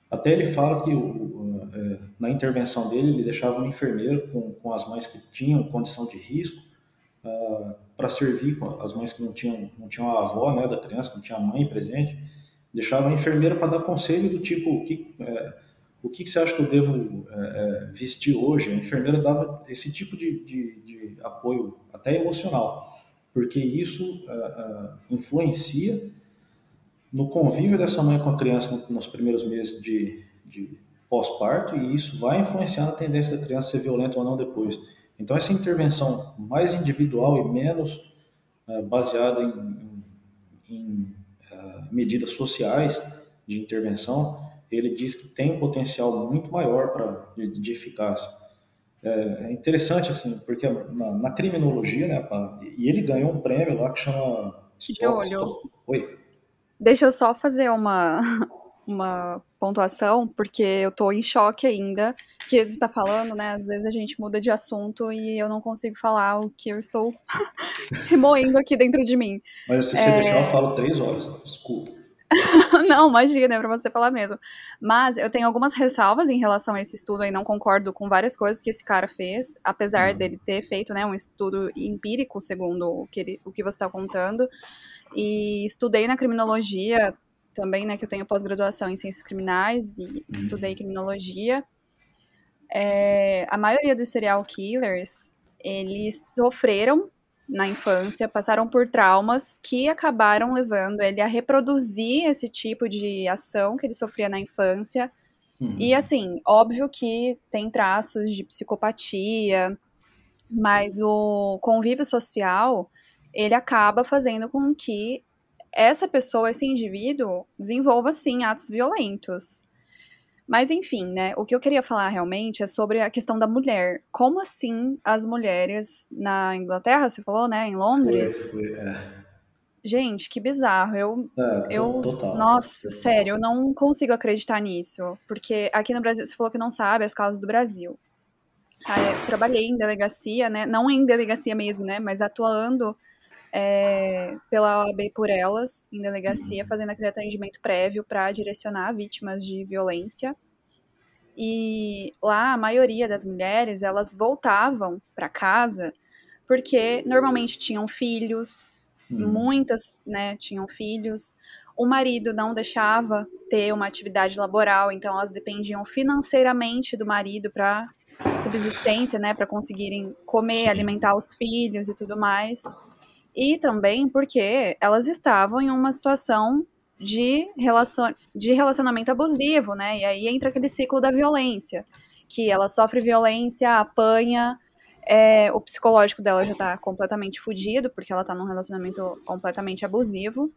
até ele fala que uh, na intervenção dele ele deixava um enfermeiro com, com as mães que tinham condição de risco uh, para servir com as mães que não tinham, não tinham a avó né, da criança, não tinha a mãe presente, deixava a enfermeira para dar conselho do tipo o que, é, o que, você acha que eu devo é, vestir hoje? A enfermeira dava esse tipo de, de, de apoio até emocional porque isso uh, uh, influencia no convívio dessa mãe com a criança nos primeiros meses de, de pós-parto e isso vai influenciar na tendência da criança ser violenta ou não depois. Então, essa intervenção mais individual e menos uh, baseada em, em, em medidas sociais de intervenção, ele diz que tem um potencial muito maior pra, de, de eficácia. É, é interessante, assim, porque na, na criminologia, né, e ele ganhou um prêmio lá que chama... Oi? Deixa eu só fazer uma, uma pontuação, porque eu tô em choque ainda, que você está falando, né, às vezes a gente muda de assunto e eu não consigo falar o que eu estou remoendo aqui dentro de mim. Mas se você é... deixar, eu falo três horas, desculpa. não, imagina, é pra você falar mesmo. Mas eu tenho algumas ressalvas em relação a esse estudo e não concordo com várias coisas que esse cara fez, apesar uhum. dele ter feito né, um estudo empírico, segundo o que, ele, o que você está contando. E estudei na criminologia também, né, que eu tenho pós-graduação em ciências criminais e uhum. estudei criminologia. É, a maioria dos serial killers, eles sofreram na infância, passaram por traumas que acabaram levando ele a reproduzir esse tipo de ação que ele sofria na infância. Uhum. E assim, óbvio que tem traços de psicopatia, mas o convívio social, ele acaba fazendo com que essa pessoa, esse indivíduo, desenvolva sim atos violentos. Mas enfim, né? O que eu queria falar realmente é sobre a questão da mulher. Como assim as mulheres na Inglaterra, você falou, né? Em Londres? Foi, foi, é. Gente, que bizarro. Eu, é, eu total. Nossa, total. sério, eu não consigo acreditar nisso. Porque aqui no Brasil, você falou que não sabe as causas do Brasil. Ah, eu trabalhei em delegacia, né? Não em delegacia mesmo, né? Mas atuando é, pela OAB por elas, em delegacia, fazendo aquele atendimento prévio para direcionar vítimas de violência. E lá a maioria das mulheres, elas voltavam para casa porque normalmente tinham filhos, hum. muitas, né, tinham filhos. O marido não deixava ter uma atividade laboral, então elas dependiam financeiramente do marido para subsistência, né, para conseguirem comer, Sim. alimentar os filhos e tudo mais e também porque elas estavam em uma situação de, relacion... de relacionamento abusivo, né? E aí entra aquele ciclo da violência, que ela sofre violência, apanha, é, o psicológico dela já tá completamente fudido, porque ela tá num relacionamento completamente abusivo.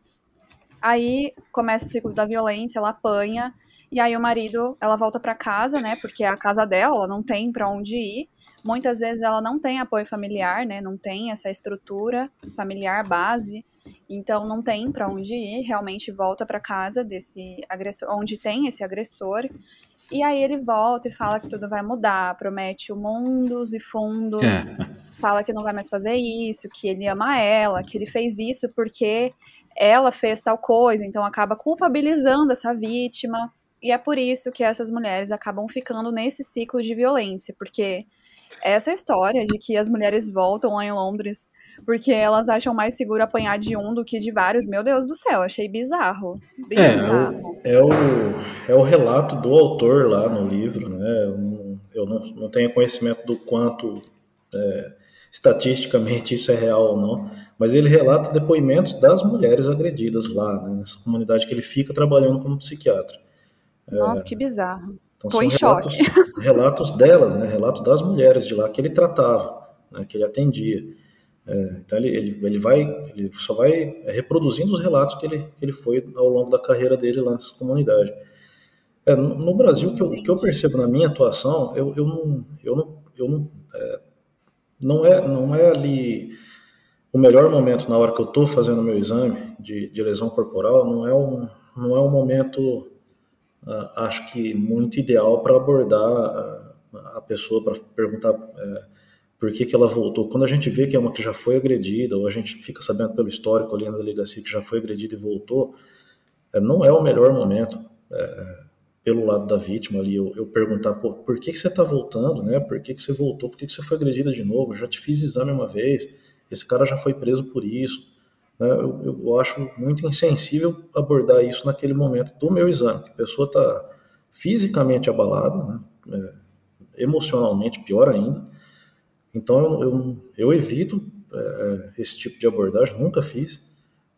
Aí começa o ciclo da violência, ela apanha, e aí o marido, ela volta para casa, né? Porque é a casa dela, ela não tem para onde ir. Muitas vezes ela não tem apoio familiar, né? Não tem essa estrutura familiar base. Então não tem para onde ir, realmente volta para casa desse agressor, onde tem esse agressor. E aí ele volta e fala que tudo vai mudar, promete o mundos e fundos, é. fala que não vai mais fazer isso, que ele ama ela, que ele fez isso porque ela fez tal coisa, então acaba culpabilizando essa vítima. E é por isso que essas mulheres acabam ficando nesse ciclo de violência, porque essa história de que as mulheres voltam lá em Londres porque elas acham mais seguro apanhar de um do que de vários, meu Deus do céu, achei bizarro. bizarro. É, é, o, é o relato do autor lá no livro, né? Eu não, eu não, não tenho conhecimento do quanto é, estatisticamente isso é real ou não, mas ele relata depoimentos das mulheres agredidas lá, né, nessa comunidade que ele fica trabalhando como psiquiatra. Nossa, é, que bizarro. Então, Tô em relatos, choque. Relatos delas, né? Relatos das mulheres de lá que ele tratava, né? que ele atendia. É, então ele, ele, ele vai, ele só vai reproduzindo os relatos que ele, que ele foi ao longo da carreira dele lá nessa comunidade. É, no, no, Brasil, que eu, que eu percebo na minha atuação, eu, eu não, eu não, eu não, é, não é, não é ali o melhor momento na hora que eu estou fazendo o meu exame de, de lesão corporal, não é um, não é um momento acho que muito ideal para abordar a pessoa, para perguntar uh, por que, que ela voltou. Quando a gente vê que é uma que já foi agredida, ou a gente fica sabendo pelo histórico ali na delegacia que já foi agredida e voltou, uh, não é o melhor momento pelo lado da vítima ali, eu, eu perguntar, por que, que você está voltando, né? Por que, que você voltou? Por que, que você foi agredida de novo? Já te fiz exame uma vez, esse cara já foi preso por isso. Né? Eu, eu, acho muito insensível abordar isso naquele momento do meu exame. A pessoa está fisicamente abalada, né? é, emocionalmente pior ainda. Então eu, eu, eu evito é, esse tipo de abordagem, nunca fiz,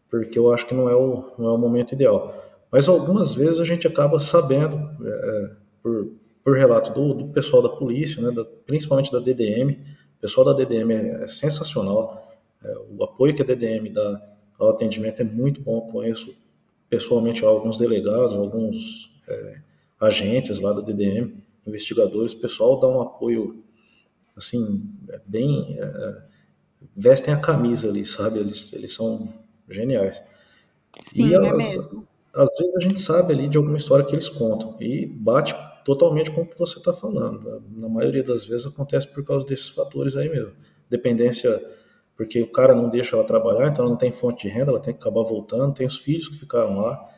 porque eu acho que não é o, não é o momento ideal. Mas algumas vezes a gente acaba sabendo, é, é por, por relato do, do pessoal da polícia, né, da, principalmente da DDM, o pessoal da DDM é, é sensacional, é, o apoio que a DDM dá ao atendimento é muito bom. Conheço pessoalmente alguns delegados, alguns é, agentes lá da DDM, investigadores. O pessoal dá um apoio, assim, é bem. É, vestem a camisa ali, sabe? Eles, eles são geniais. Sim, e é mesmo. Às vezes a gente sabe ali de alguma história que eles contam e bate totalmente com o que você está falando. Na maioria das vezes acontece por causa desses fatores aí mesmo. Dependência porque o cara não deixa ela trabalhar, então ela não tem fonte de renda, ela tem que acabar voltando. Tem os filhos que ficaram lá.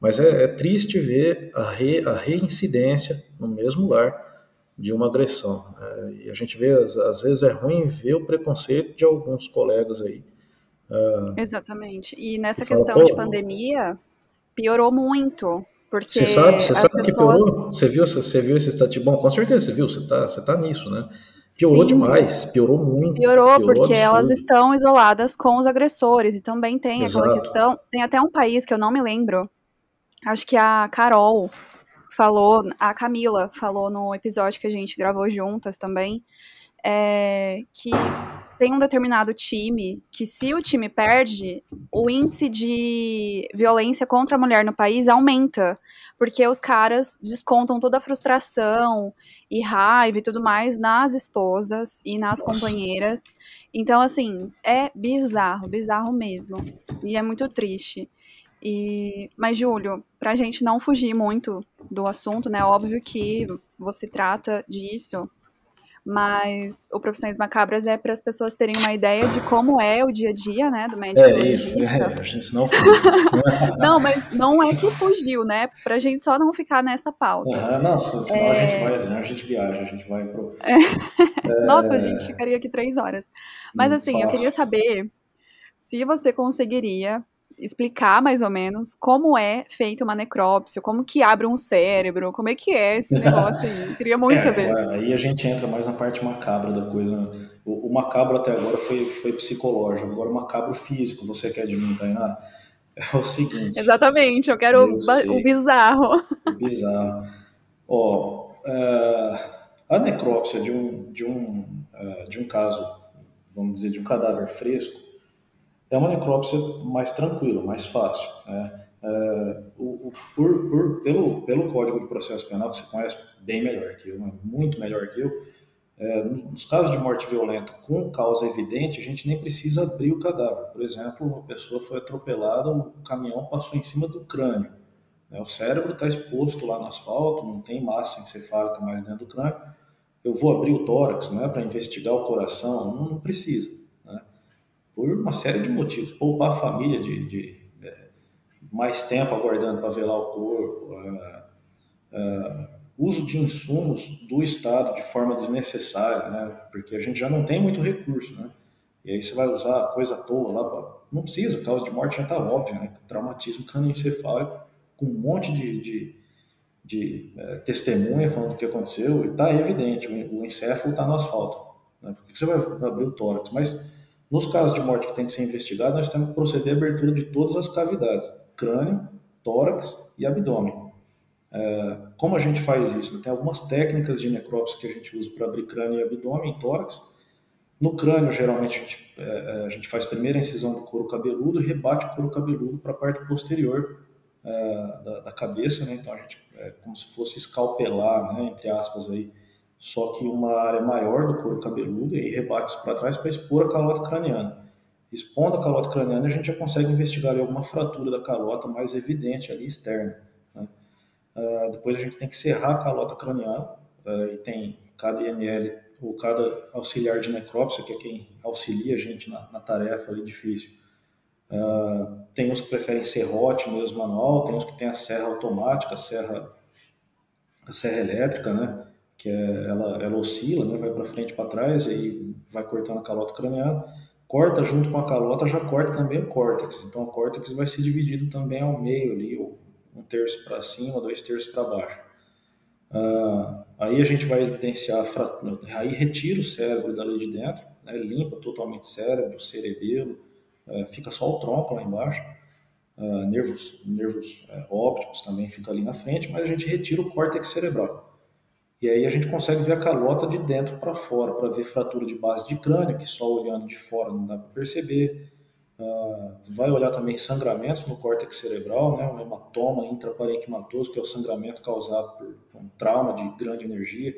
Mas é, é triste ver a, re, a reincidência no mesmo lar de uma agressão. É, e a gente vê, às, às, vezes é ruim ver o preconceito de alguns colegas aí. Uh, Exatamente. E nessa questão fala, de pandemia, piorou muito. Porque você sabe, você sabe pessoas... que piorou? Você viu, você viu esse estatístico? Bom, com certeza você viu, você está você tá nisso, né? Piorou Sim. demais, piorou muito. Piorou, piorou porque absurdo. elas estão isoladas com os agressores. E também tem Exato. aquela questão. Tem até um país que eu não me lembro. Acho que a Carol falou, a Camila falou no episódio que a gente gravou juntas também. É, que tem um determinado time que, se o time perde, o índice de violência contra a mulher no país aumenta. Porque os caras descontam toda a frustração e raiva e tudo mais nas esposas e nas Nossa. companheiras. Então, assim, é bizarro, bizarro mesmo. E é muito triste. E, mas, Júlio, pra gente não fugir muito do assunto, né? Óbvio que você trata disso mas o Profissões Macabras é para as pessoas terem uma ideia de como é o dia a dia, né, do médico é, legista. É, a gente não Não, mas não é que fugiu, né, para a gente só não ficar nessa pauta. Uhum, não, senão é... a gente vai, né, a gente viaja, a gente vai pro... É... Nossa, a gente ficaria aqui três horas. Mas assim, Fácil. eu queria saber se você conseguiria explicar mais ou menos como é feita uma necrópsia, como que abre um cérebro, como é que é esse negócio aí. Queria muito é, saber. Aí a gente entra mais na parte macabra da coisa. O, o macabro até agora foi, foi psicológico, agora o macabro físico, você quer de mim, Tainá? É o seguinte. Exatamente, eu quero eu o, o bizarro. O bizarro. Ó, uh, a necrópsia de um, de, um, uh, de um caso, vamos dizer, de um cadáver fresco, é uma necrópsia mais tranquila, mais fácil. Né? É, o, o, por, por, pelo, pelo Código de Processo Penal, que você conhece bem melhor que eu, muito melhor que eu, é, nos casos de morte violenta com causa evidente, a gente nem precisa abrir o cadáver. Por exemplo, uma pessoa foi atropelada, o caminhão passou em cima do crânio. Né? O cérebro está exposto lá no asfalto, não tem massa encefálica mais dentro do crânio. Eu vou abrir o tórax né, para investigar o coração? Não, não precisa por uma série de motivos. Poupar a família de, de é, mais tempo aguardando para velar o corpo, é, é, uso de insumos do Estado de forma desnecessária, né? porque a gente já não tem muito recurso. Né? E aí você vai usar coisa à toa lá, não precisa, a causa de morte já está óbvia, né? traumatismo crânioencefálico, com um monte de, de, de é, testemunha falando o que aconteceu, e está evidente, o, o encéfalo está no asfalto. Né? Por que você vai abrir o tórax? Mas nos casos de morte que tem que ser investigado, nós temos que proceder à abertura de todas as cavidades, crânio, tórax e abdômen. É, como a gente faz isso? Tem algumas técnicas de necrópsia que a gente usa para abrir crânio e abdômen e tórax. No crânio, geralmente, a gente, é, é, a gente, faz primeiro a incisão do couro cabeludo e rebate o couro cabeludo para a parte posterior da, da, cabeça, né? Então, a gente, é como se fosse escalpelar, né, entre aspas, aí, só que uma área maior do couro cabeludo e rebate isso para trás para expor a calota craniana. Expondo a calota craniana, a gente já consegue investigar alguma fratura da calota mais evidente ali externa. Né? Uh, depois a gente tem que serrar a calota craniana uh, e tem cada IML ou cada auxiliar de necrópsia, que é quem auxilia a gente na, na tarefa ali difícil. Uh, tem uns que preferem serrote mesmo manual, tem uns que tem a serra automática, a serra, a serra elétrica, né? Que é, ela, ela oscila, né, vai para frente para trás, e vai cortando a calota craniana. Corta junto com a calota, já corta também o córtex. Então, o córtex vai ser dividido também ao meio ali, um terço para cima, dois terços para baixo. Ah, aí a gente vai evidenciar, aí retira o cérebro dali de dentro, né, limpa totalmente o cérebro, o cerebelo, é, fica só o tronco lá embaixo. Uh, nervos, nervos é, ópticos também fica ali na frente, mas a gente retira o córtex cerebral. E aí a gente consegue ver a calota de dentro para fora, para ver fratura de base de crânio, que só olhando de fora não dá para perceber. Uh, vai olhar também sangramentos no córtex cerebral, né, um hematoma intraparenquimatoso, que é o sangramento causado por um trauma de grande energia,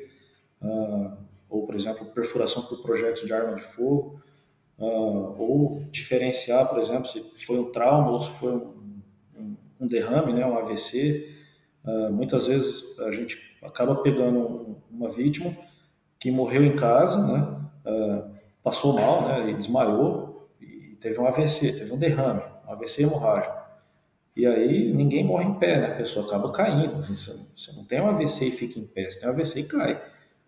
uh, ou, por exemplo, perfuração por projéteis de arma de fogo, uh, ou diferenciar, por exemplo, se foi um trauma ou se foi um, um, um derrame, né, um AVC. muitas vezes a gente acaba pegando uma vítima que morreu em casa, né, uh, passou mal, né, e desmaiou e teve um AVC, teve um derrame, um AVC hemorrágico. E aí ninguém morre em pé, né? A pessoa acaba caindo. Você não tem um AVC e fica em pé, você tem um AVC e cai.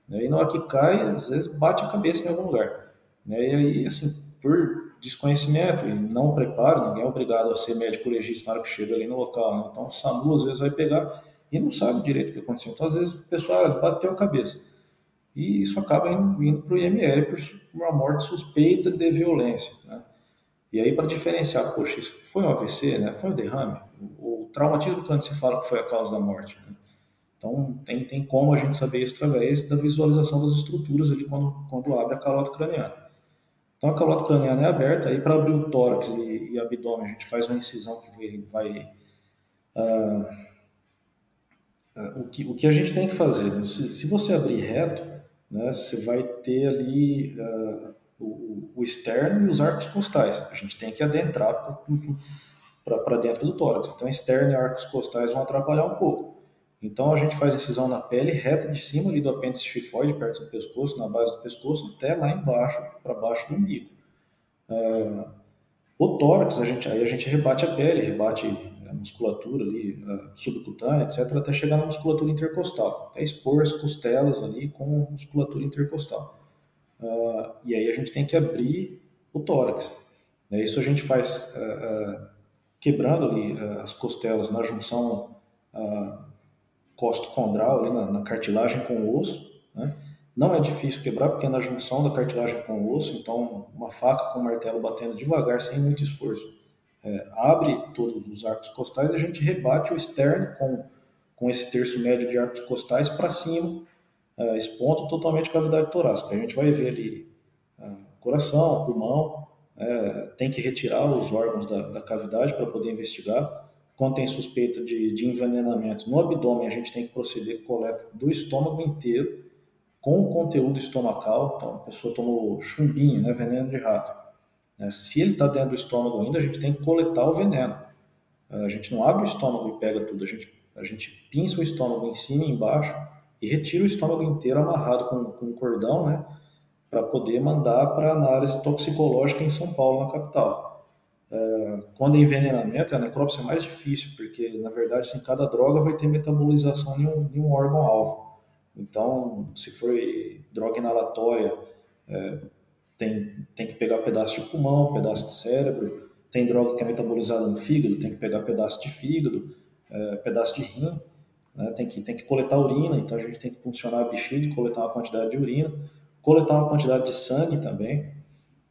Né? E na hora que cai, às vezes bate a cabeça em algum lugar. Né? E aí, assim, por desconhecimento e não preparo, ninguém é obrigado a ser médico legista na hora que chega ali no local. Né? Então o SAMU às vezes vai pegar e não sabe direito o que aconteceu. Então às vezes o pessoal bateu a cabeça. E isso acaba indo, para o IML por uma morte suspeita de violência. Né? E aí, para diferenciar, poxa, isso foi um AVC, né? foi um derrame? O, traumatismo quando se fala que foi a causa da morte. Né? Então, tem, tem como a gente saber isso através da visualização das estruturas ali quando, quando abre a calota craniana. Então, a calota craniana é aberta, aí para abrir o tórax e, e, abdômen, a gente faz uma incisão que vai... vai uh, o, que, o que a gente tem que fazer? Se, se você abrir reto, né, você vai ter ali... Uh, o, o, externo e os arcos costais. A gente tem que adentrar para dentro do tórax. Então, externo e arcos costais vão atrapalhar um pouco. Então, a gente faz incisão na pele reta de cima ali do apêndice chifoide, perto do pescoço, na base do pescoço, até lá embaixo, para baixo do umbigo. Uh, o tórax, a gente, aí a gente rebate a pele, rebate musculatura ali, subcutânea, etc., até chegar na musculatura intercostal, até expor as costelas ali com musculatura intercostal. Uh, e aí a gente tem que abrir o tórax. Né? Isso a gente faz uh, uh, quebrando ali as costelas na junção costocondral, ali na, na, cartilagem com o osso. Né? Não é difícil quebrar porque é na junção da cartilagem com o osso, então uma faca com um martelo batendo devagar, sem muito esforço, é, abre todos os arcos costais a gente rebate o externo com, com esse terço médio de arcos costais para cima uh, expondo totalmente a cavidade torácica. A gente vai ver ali uh, coração, pulmão, uh, tem que retirar os órgãos da, da cavidade para poder investigar. Quando tem suspeita de, de, envenenamento no abdômen, a gente tem que proceder coleta do estômago inteiro com o conteúdo estomacal. Então, a pessoa tomou chumbinho, né, veneno de rato. É, se ele está dentro do estômago ainda, a gente tem que coletar o veneno. A gente não abre o estômago e pega tudo, a gente, a gente pinça o estômago em cima e embaixo e retira o estômago inteiro amarrado com, com cordão, né, para poder mandar para análise toxicológica em São Paulo, na capital. É, quando é envenenamento, a necrópsia é mais difícil, porque na verdade assim, cada droga vai ter metabolização em um, em um órgão-alvo. Então, se for droga inalatória, é, tem, tem que pegar pedaço de pulmão, pedaço de cérebro. Tem droga que é metabolizada no fígado, tem que pegar pedaço de fígado, é, pedaço de rim né? tem, que, tem que coletar urina, então a gente tem que funcionar a bexiga, coletar uma quantidade de urina, coletar uma quantidade de sangue também.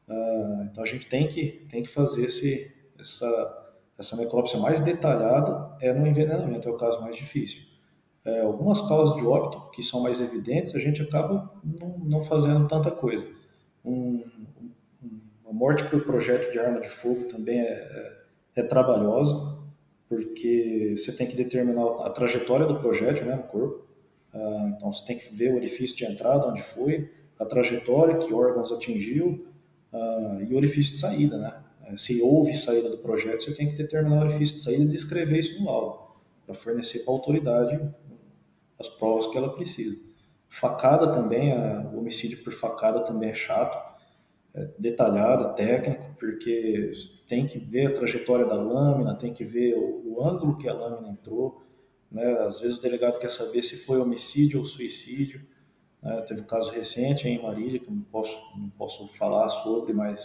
Uh, então a gente tem que, tem que fazer esse, essa, essa necrópsia mais detalhada é no envenenamento, é o caso mais difícil. É, algumas causas de óbito que são mais evidentes, a gente acaba não, não fazendo tanta coisa. Um, uma morte por projeto de arma de fogo também é, é, é trabalhosa, porque você tem que determinar a trajetória do projétil né, no corpo. Uh, então você tem que ver o orifício de entrada, onde foi, a trajetória, que órgãos atingiu uh, e o orifício de saída. Né? Uh, se houve saída do projeto, você tem que determinar o orifício de saída e descrever isso no laudo, para fornecer para a autoridade as provas que ela precisa. Facada também, o homicídio por facada também é chato é, detalhada, técnico, porque tem que ver a trajetória da lâmina, tem que ver o, o ângulo que a lâmina entrou. Né? Às vezes o delegado quer saber se foi homicídio ou suicídio. Né? Teve um caso recente em Marília, que não posso, não posso falar sobre, mas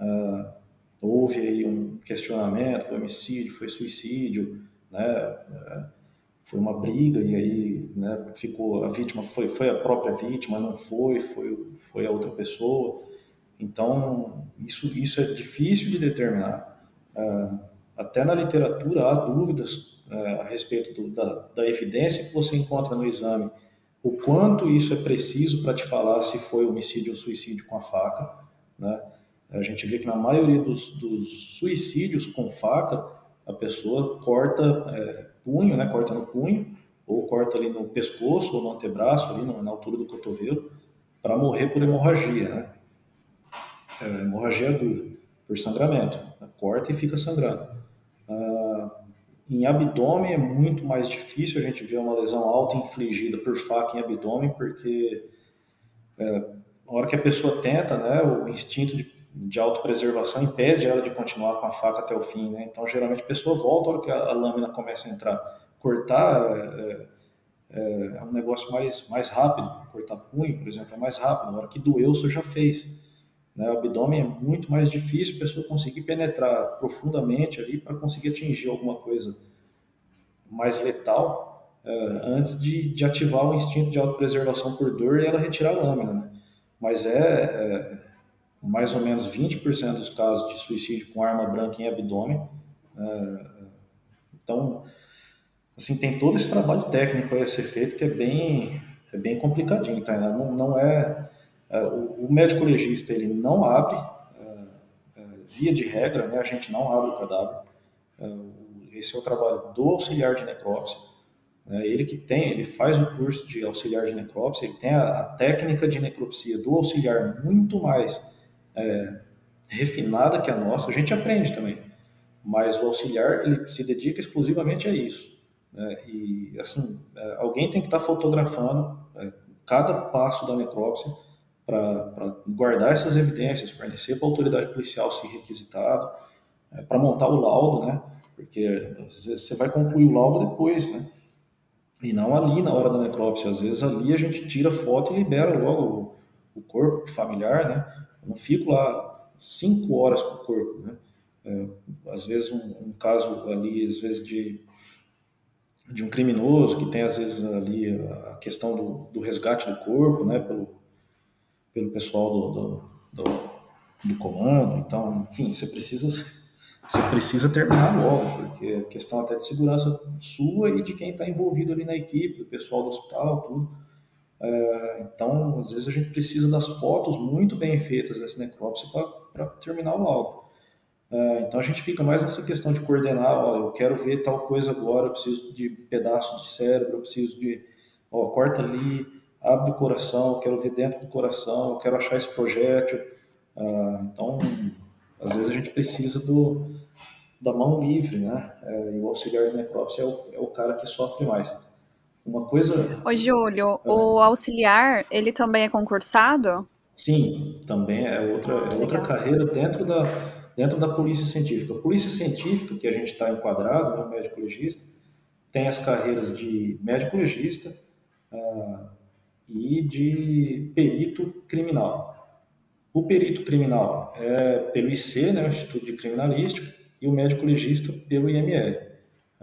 uh, houve aí um questionamento, foi homicídio, foi suicídio, né? Uh, foi uma briga e aí né, ficou a vítima foi foi a própria vítima não foi foi foi a outra pessoa então, isso, isso é difícil de determinar. Uh, até na literatura há dúvidas uh, a respeito do, da, da, evidência que você encontra no exame, o quanto isso é preciso para te falar se foi homicídio ou suicídio com a faca. Né? A gente vê que na maioria dos, dos suicídios com faca, a pessoa corta é, punho, né? corta no punho, ou corta ali no pescoço ou no antebraço, ali na altura do cotovelo, para morrer por hemorragia. Né? é, hemorragia aguda, por sangramento. Corta e fica sangrando. Ah, em abdômen é muito mais difícil a gente ver uma lesão alta infligida por faca em abdômen, porque é, na hora que a pessoa tenta, né, o instinto de, de autopreservação impede ela de continuar com a faca até o fim, né? Então, geralmente a pessoa volta a hora que a, a lâmina começa a entrar. Cortar é, é, é, um negócio mais, mais rápido, cortar punho, por exemplo, é mais rápido. Na hora que doeu, você já fez. Né? O abdômen é muito mais difícil a pessoa conseguir penetrar profundamente ali para conseguir atingir alguma coisa mais letal é, antes de, de ativar o instinto de autopreservação por dor e ela retirar a lâmina, né? Mas é, é mais ou menos 20% dos casos de suicídio com arma branca em abdômen. É, então, assim, tem todo esse trabalho técnico a ser feito que é bem, é bem complicadinho, tá? Não, não é, é o, médico legista ele não abre, é, via de regra, né? A gente não abre o cadáver. Esse é o trabalho do auxiliar de necrópsia. É, ele que tem, ele faz o curso de auxiliar de necrópsia, ele tem a, a técnica de necropsia do auxiliar muito mais é, refinada que a nossa, a gente aprende também, mas o auxiliar ele se dedica exclusivamente a isso. Né? E assim, é, alguém tem que estar fotografando é, cada passo da necrópsia para guardar essas evidências, fornecer para a autoridade policial se requisitado, é, para montar o laudo, né? Porque às vezes você vai concluir o laudo depois, né? E não ali na hora da necrópsia. Às vezes ali a gente tira foto e libera logo o, o corpo familiar, né? Eu não fico lá cinco horas com o corpo, né? É, às vezes um, um, caso ali, às vezes de, de um criminoso que tem às vezes ali a questão do, do resgate do corpo, né? Pelo, pelo pessoal do, do, do, do comando. Então, enfim, você precisa você precisa terminar logo, porque é questão até de segurança sua e de quem está envolvido ali na equipe, do pessoal do hospital, tudo. É, então, às vezes a gente precisa das fotos muito bem feitas dessa necrópsia para terminar o laudo. É, então a gente fica mais nessa questão de coordenar, ó, eu quero ver tal coisa agora, eu preciso de pedaços de cérebro, eu preciso de, ó, corta ali, abre o coração, eu quero ver dentro do coração, eu quero achar esse projétil. É, então, às vezes a gente precisa do, da mão livre, né? E o auxiliar de necrópsia é o, é o cara que sofre mais. Uma coisa. Ô, Júlio, é. o auxiliar, ele também é concursado? Sim, também é outra, é outra carreira dentro da, dentro da polícia científica. A polícia científica, que a gente está enquadrado, no né, médico legista, tem as carreiras de médico legista uh, e de perito criminal. O perito criminal é pelo IC, né, o Instituto de Criminalística, e o médico legista pelo IML.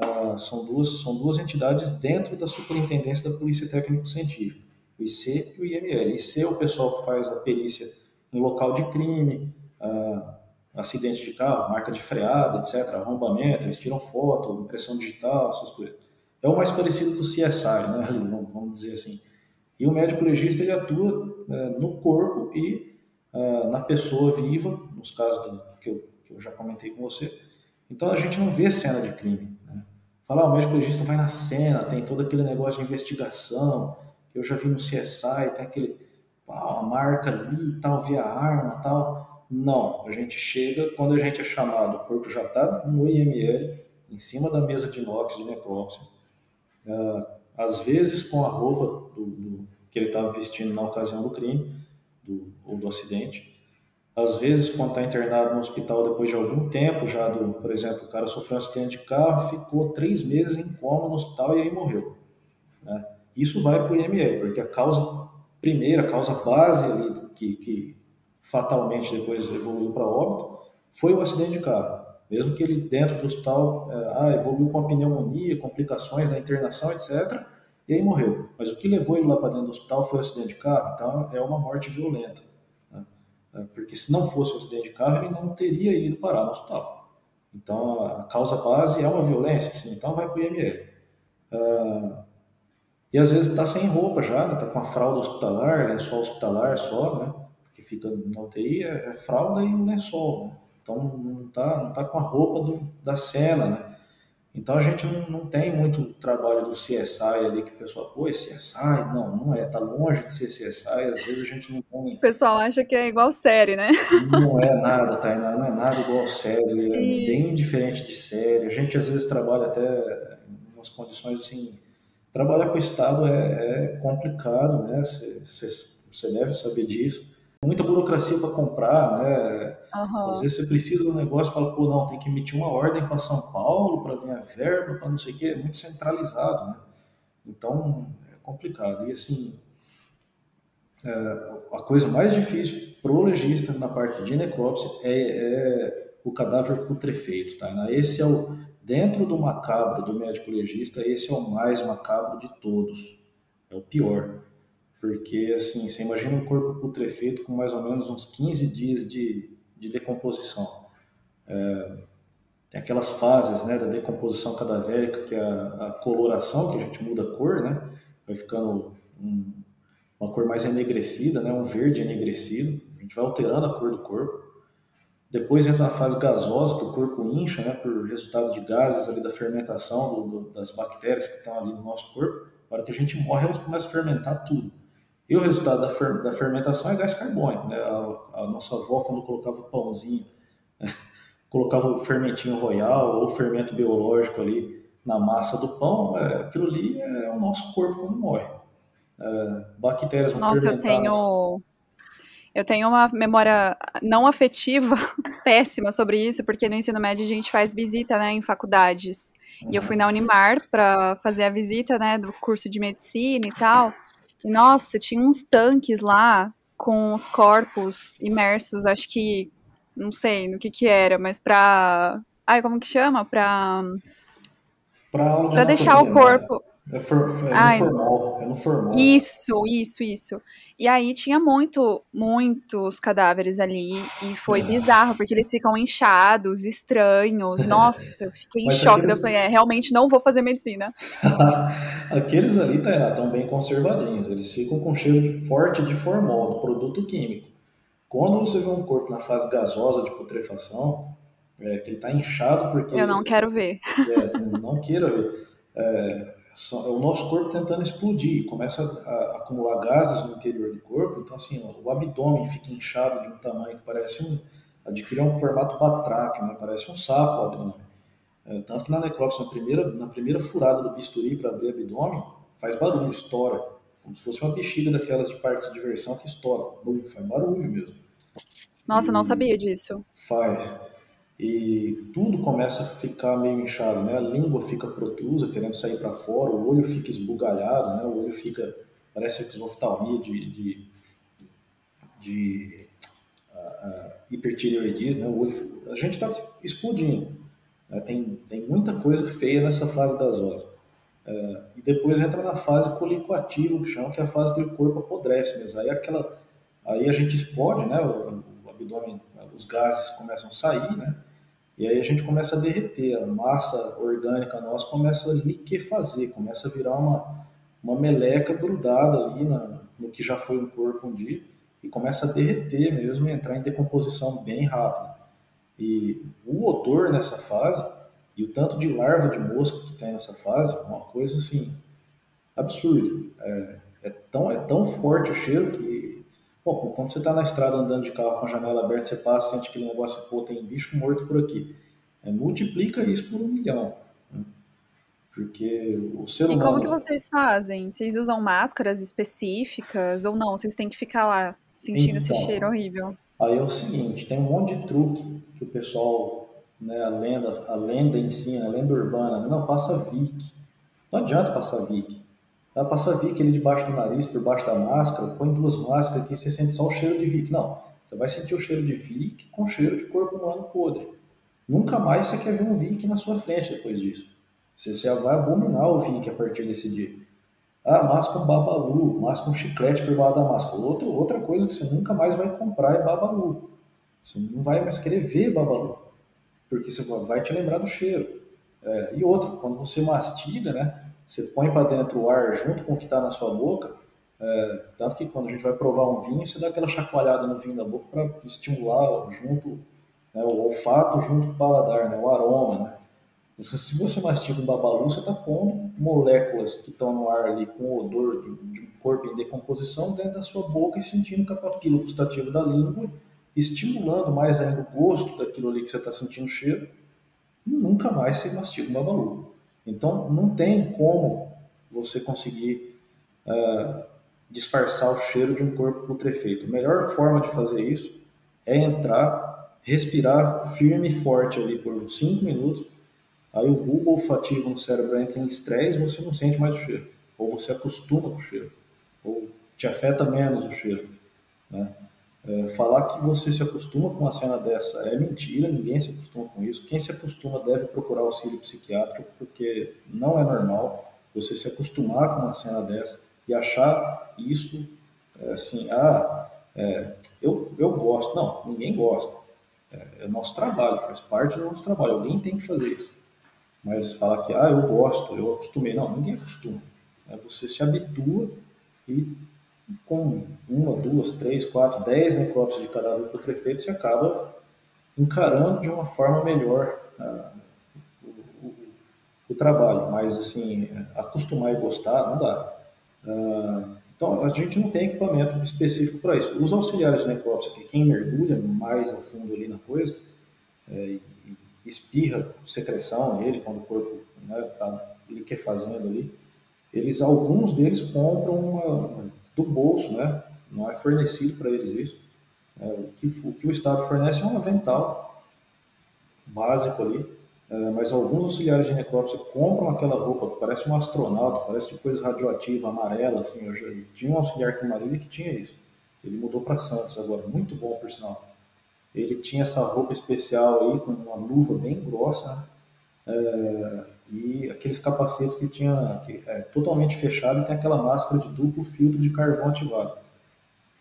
Ah, são, duas, são duas entidades dentro da Superintendência da Polícia Técnico-Científica, o IC e o IML. O IC é o pessoal que faz a perícia em local de crime, ah, acidente de carro, marca de freada, etc., arrombamento, eles tiram foto, impressão digital, essas coisas. É o mais parecido do CSI, né, vamos dizer assim. E o médico legista ele atua né, no corpo e uh, na pessoa viva, nos casos do, que, eu, que eu já comentei com você. Então a gente não vê cena de crime. Falar, o médico legista vai na cena, tem todo aquele negócio de investigação, que eu já vi no CSI, tem aquele, pá, a marca ali, tal, via arma, tal. Não, a gente chega, quando a gente é chamado, o corpo já está no IML, em cima da mesa de inox de necrópsia, uh, às vezes com a roupa do, do, que ele estava vestindo na ocasião do crime, do, ou do acidente, às vezes, quando está internado no hospital depois de algum tempo já do, por exemplo, o cara sofreu um acidente de carro, ficou três meses em coma no hospital e aí morreu. Né? Isso vai para o IML, porque a causa primeira, a causa base ali, que, que fatalmente depois evoluiu para óbito, foi o acidente de carro. Mesmo que ele dentro do hospital é, ah, evoluiu com a pneumonia, complicações da internação, etc., e aí morreu. Mas o que levou ele lá para dentro do hospital foi o acidente de carro, então é uma morte violenta. Né? porque se não fosse um acidente de carro, ele não teria ido parar no hospital. Então, a causa base é uma violência, sim, então vai para o IML. Uh, e às vezes está sem roupa já, está né? com a fralda hospitalar, lençol hospitalar só, né? Porque fica na UTI, é, é fralda e um lençol, né? Então não está não tá com a roupa do, da cena, né? Então a gente não, não tem muito trabalho do CSI ali que o pessoal, pô, é CSI? Não, não é, tá longe de ser CSI, às vezes a gente não tem. O pessoal acha que é igual série, né? Não é nada, Tainá, não é nada igual série, é e... bem diferente de série. A gente às vezes trabalha até em umas condições assim. Trabalhar com o Estado é, é complicado, né? Você deve saber disso. Muita burocracia para comprar, né? Uhum. Às vezes você precisa do negócio e fala, pô, não, tem que emitir uma ordem para São Paulo para vir a verba, para não sei o quê, é muito centralizado, né? Então, é complicado. E assim, é, a coisa mais difícil para o legista na parte de necrópsia é, é, o cadáver putrefeito, tá? Esse é o, dentro do macabro do médico legista, esse é o mais macabro de todos, é o pior. Porque, assim, você imagina um corpo putrefeito com mais ou menos uns 15 dias de, de decomposição. É, tem aquelas fases né, da decomposição cadavérica, que é a, a, coloração, que a gente muda a cor, né? Vai ficando um, uma cor mais enegrecida, né? Um verde enegrecido. A gente vai alterando a cor do corpo. Depois entra na fase gasosa, que o corpo incha, né? Por resultado de gases ali da fermentação do, do, das bactérias que estão ali no nosso corpo. Na hora que a gente morre, elas começam a fermentar tudo. E o resultado da, fer, da fermentação é gás carbônico. Né? A, a, nossa avó, quando colocava o pãozinho, colocava o fermentinho royal ou fermento biológico ali na massa do pão, é, aquilo ali é o nosso corpo quando morre. É, bactérias vão Nossa, eu tenho, eu tenho uma memória não afetiva péssima sobre isso, porque no ensino médio a gente faz visita né, em faculdades. Uhum. E eu fui na Unimar para fazer a visita né, do curso de medicina e tal. Nossa, tinha uns tanques lá com os corpos imersos, acho que não sei no que que era, mas pra. Ai, como que chama? Pra. Pra, pra deixar o né? corpo. É, for, é Ai, formal, é no formal. Isso, isso, isso. E aí tinha muito, muitos cadáveres ali e foi bizarro, porque eles ficam inchados, estranhos. Nossa, eu fiquei em choque. Aqueles... Eu falei, é, realmente não vou fazer medicina. aqueles ali, Tainá, estão bem conservadinhos. Eles ficam com cheiro forte de formol, do produto químico. Quando você vê um corpo na fase gasosa de putrefação, é, que ele está inchado porque... Eu não quero ver. É, assim, não queira ver. É, é o nosso corpo tentando explodir, começa a, acumular gases no interior do corpo, então assim, o abdômen fica inchado de um tamanho que parece um, adquire um formato batráquio, né? parece um sapo o abdômen. É, tanto que na necrópsia, na primeira, na primeira furada do bisturi para abrir o abdômen, faz barulho, estoura, como se fosse uma bexiga daquelas de parque de diversão que estoura, Bum, faz barulho mesmo. Nossa, e não sabia disso. Faz e tudo começa a ficar meio inchado, né? A língua fica protusa, querendo sair para fora, o olho fica esbugalhado, né? O olho fica, parece exoftalmia de, de, de uh, hipertireoidismo, né? O olho, a gente está explodindo. Né? Tem, tem muita coisa feia nessa fase gasosa. Uh, e depois entra na fase colicoativa, que chama, que é a fase que o corpo apodrece mesmo. Aí, aquela, aí a gente explode, né? O, o abdômen, os gases começam a sair, né? E aí a gente começa a derreter, a massa orgânica nossa começa a liquefazer, começa a virar uma, uma meleca grudada ali na, no que já foi um corpo um dia, e começa a derreter mesmo e entrar em decomposição bem rápida. E o odor nessa fase, e o tanto de larva de mosca que tem nessa fase, é uma coisa assim, absurda. É, é, tão, é tão forte o cheiro que Bom, quando você está na estrada andando de carro com a janela aberta, você passa, sente aquele negócio, pô, tem bicho morto por aqui. É, multiplica isso por um milhão. Né? Porque o ser humano... E como que vocês fazem? Vocês usam máscaras específicas ou não? Vocês têm que ficar lá sentindo então, esse cheiro horrível? Aí é o seguinte, tem um monte de truque que o pessoal, né, a lenda, a lenda ensina, a lenda urbana, não, passa Vic. Não adianta passar Vic. Ela passa Vic ali debaixo do nariz, por baixo da máscara, põe duas máscaras aqui, você sente só o cheiro de Vic. Não, você vai sentir o cheiro de Vic com cheiro de corpo humano podre. Nunca mais você quer ver um Vic na sua frente depois disso. Você, vai abominar o Vic a partir desse dia. Ah, masca um babalu, masca um chiclete por baixo da máscara. Outra, outra coisa que você nunca mais vai comprar é babalu. Você não vai mais querer ver babalu, porque você vai te lembrar do cheiro. É, e outra, quando você mastiga, né? Você põe para dentro o ar junto com o que está na sua boca, é, tanto que quando a gente vai provar um vinho, você dá aquela chacoalhada no vinho da boca para estimular junto né, o olfato junto com o paladar, né, o aroma. Né? Se você mastiga um babalu, você está pondo moléculas que estão no ar ali com o odor de, um corpo em decomposição dentro da sua boca e sentindo com a papila gustativa da língua, estimulando mais ainda o gosto daquilo ali que você está sentindo cheiro, e nunca mais você mastiga um babalu. Então, não tem como você conseguir uh, disfarçar o cheiro de um corpo putrefeito. A melhor forma de fazer isso é entrar, respirar firme e forte ali por 5 minutos, aí o bulbo olfativo no cérebro entra em estresse você não sente mais o cheiro, ou você acostuma com o cheiro, ou te afeta menos o cheiro. Né? É, falar que você se acostuma com uma cena dessa é mentira, ninguém se acostuma com isso. Quem se acostuma deve procurar auxílio psiquiátrico, porque não é normal você se acostumar com uma cena dessa e achar isso é, assim, ah, é, eu, eu gosto. Não, ninguém gosta. É, é nosso trabalho, faz parte do nosso trabalho. Alguém tem que fazer isso. Mas falar que, ah, eu gosto, eu acostumei. Não, ninguém acostuma. É, você se habitua e com uma, duas, três, quatro, dez necrópsias de cadáver putrefeito, você acaba encarando de uma forma melhor ah, o, o, o, trabalho. Mas, assim, acostumar e gostar não dá. Ah, então, a gente não tem equipamento específico para isso. Os auxiliares de necrópsia, que quem mergulha mais a fundo ali na coisa, é, espirra secreção nele quando o corpo está né, tá liquefazendo ali, eles, alguns deles compram uma, do bolso, né? Não é fornecido para eles isso. É, o, que, o que o Estado fornece é um avental básico ali, é, mas alguns auxiliares de necrópsia compram aquela roupa que parece um astronauta, parece coisa radioativa, amarela, assim. Eu já, tinha um auxiliar aqui em Marília que tinha isso. Ele mudou para Santos agora, muito bom por sinal. Ele tinha essa roupa especial aí, com uma luva bem grossa, né? é, e aqueles capacetes que tinha que é totalmente fechado e tem aquela máscara de duplo filtro de carvão ativado.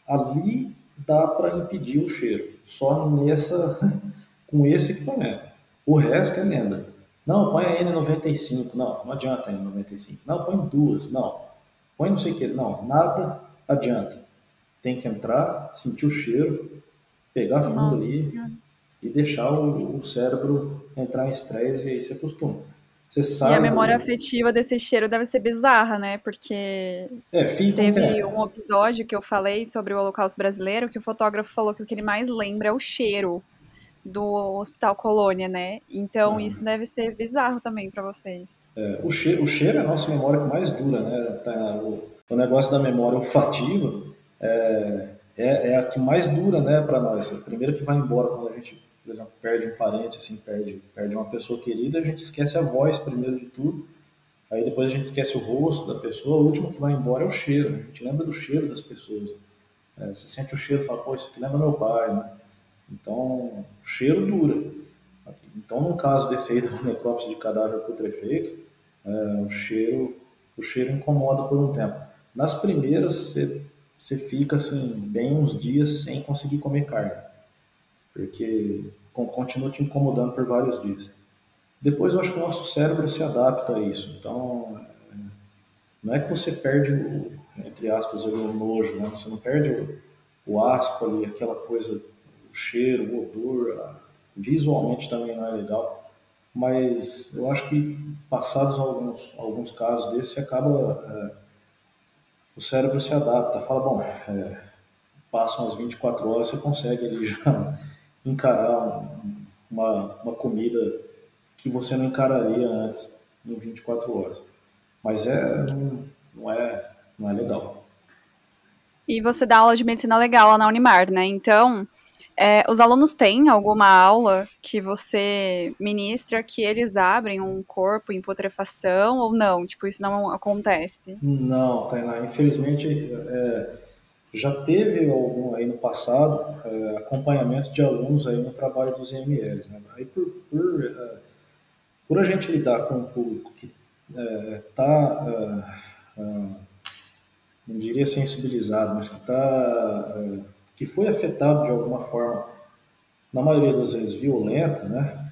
Ali dá para impedir o cheiro, só nessa com esse equipamento. O resto é lenda. Não, põe a N95. Não, não adianta a N95. Não, põe duas. Não, põe não sei o que. Não, nada adianta. Tem que entrar, sentir o cheiro, pegar fundo Nossa, ali e deixar o, o, cérebro entrar em estresse e aí se acostuma. Você sabe. E a memória afetiva desse cheiro deve ser bizarra, né? Porque é, teve um episódio que eu falei sobre o Holocausto Brasileiro que o fotógrafo falou que o que ele mais lembra é o cheiro do Hospital Colônia, né? Então uhum. isso deve ser bizarro também para vocês. É, o, cheiro, o cheiro é a nossa memória que mais dura, né? Tá, o, o, negócio da memória olfativa é, é, é a que mais dura, né, para nós. A primeira que vai embora quando a gente por exemplo, perde um parente, assim, perde, perde uma pessoa querida, a gente esquece a voz primeiro de tudo, aí depois a gente esquece o rosto da pessoa, o último que vai embora é o cheiro, né? a gente lembra do cheiro das pessoas. É, você sente o cheiro e fala, pô, isso aqui lembra meu pai, né? Então, o cheiro dura. Então, no caso desse aí da necrópsia de cadáver putrefeito, é, o, cheiro, o cheiro incomoda por um tempo. Nas primeiras, você, você fica assim, bem uns dias sem conseguir comer carne porque continua te incomodando por vários dias. Depois eu acho que o nosso cérebro se adapta a isso. Então, é, não é que você perde, o, entre aspas, o nojo, né? Você não perde o, o asco ali, aquela coisa, o cheiro, o odor, visualmente também não é legal. Mas eu acho que passados alguns, alguns casos desses, você acaba, é, o cérebro se adapta, fala, bom, é, passam as 24 horas, você consegue ali já encarar uma, uma comida que você não encararia antes em 24 horas. Mas é, não, não, é, não é legal. E você dá aula de medicina legal lá na Unimar, né? Então, é, os alunos têm alguma aula que você ministra que eles abrem um corpo em putrefação ou não? Tipo, isso não acontece? Não, Tainá. Infelizmente, é, já teve algum aí no passado é, acompanhamento de alunos aí no trabalho dos IMLs. Né? Aí por, por, é, por, a gente lidar com um público que está, é, é, é, não diria sensibilizado, mas que está, que foi afetado de alguma forma, na maioria das vezes violenta, né?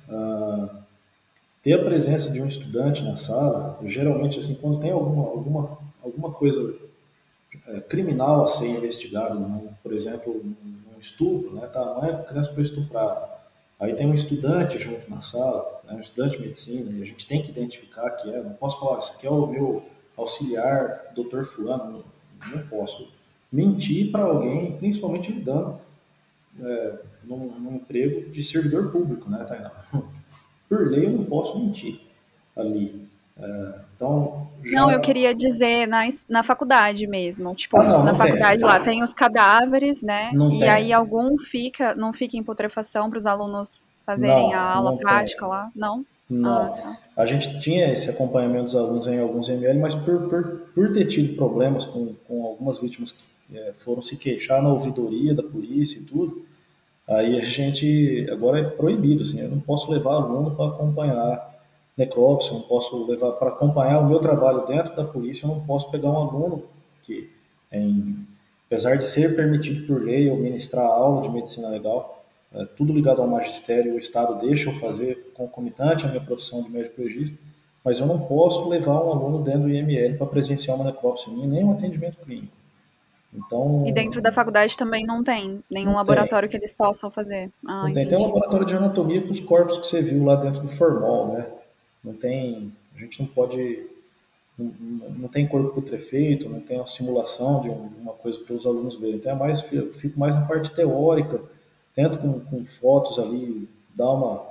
ter a presença de um estudante na sala, geralmente assim, quando tem alguma, alguma, alguma coisa é, criminal a ser investigado, né? por exemplo, um estupro, né? Tá, a mãe da criança foi estuprada. Aí tem um estudante junto na sala, né? um estudante de medicina, e a gente tem que identificar que é. Não posso falar, isso aqui é o meu auxiliar, doutor fulano. Não, não posso mentir para alguém, principalmente lidando é, num, num, emprego de servidor público, né, Tainá? Por lei eu não posso mentir ali. É, então, já... Não, eu queria dizer na, na faculdade mesmo. Tipo, ah, não, na não faculdade tem. lá tem os cadáveres, né? Não e tem. aí algum fica, não fica em putrefação para os alunos fazerem a aula prática tem. lá? Não? Não. Ah, tá. A gente tinha esse acompanhamento dos alunos em alguns ML, mas por, por, por ter tido problemas com, com algumas vítimas que é, foram se queixar na ouvidoria da polícia e tudo, aí a gente agora é proibido, assim, eu não posso levar aluno para acompanhar necrópsia, eu não posso levar para acompanhar o meu trabalho dentro da polícia, eu não posso pegar um aluno que, em, apesar de ser permitido por lei eu ministrar aula de medicina legal, é, tudo ligado ao magistério, o Estado deixa eu fazer concomitante à minha profissão de médico legista, mas eu não posso levar um aluno dentro do IML para presenciar uma necrópsia minha, nem um atendimento clínico. Então, e dentro da faculdade também não tem nenhum não laboratório tem. que eles possam fazer. Ah, tem. Tem um laboratório de anatomia com os corpos que você viu lá dentro do formol, né? Não tem, a gente não pode, não, não tem corpo putrefeito, não tem uma simulação de uma coisa para os alunos verem. Então é mais, eu fico mais na parte teórica, tento com, com fotos ali dar uma,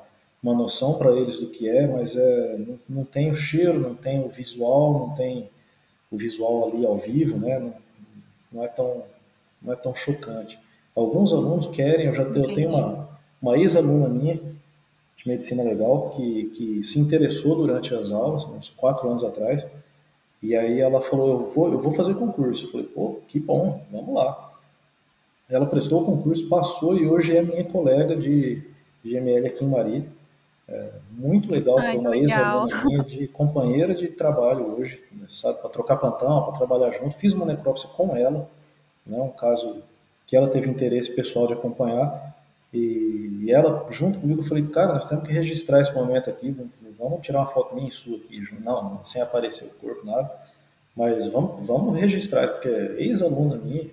uma noção para eles do que é, mas é, não, não, tem o cheiro, não tem o visual, não tem o visual ali ao vivo, né? Não, não é tão não é tão chocante. Alguns alunos querem, eu já tenho, eu tenho uma, uma ex-aluna minha de medicina legal que, que se interessou durante as aulas, uns quatro anos atrás, e aí ela falou, eu vou, eu vou fazer concurso. Eu falei, pô, que bom, vamos lá. Ela prestou o concurso, passou e hoje é minha colega de, de ML aqui em Marília. É muito legal ter uma ex-aluna de companheira de trabalho hoje, sabe, para trocar plantão, para trabalhar junto. Fiz uma necrópsia com ela, né, um caso que ela teve interesse pessoal de acompanhar. E, e ela, junto comigo, eu falei, cara, nós temos que registrar esse momento aqui, vamos tirar uma foto minha e sua aqui, não, sem aparecer o corpo, nada, mas vamos, vamos registrar, porque é ex-aluna minha,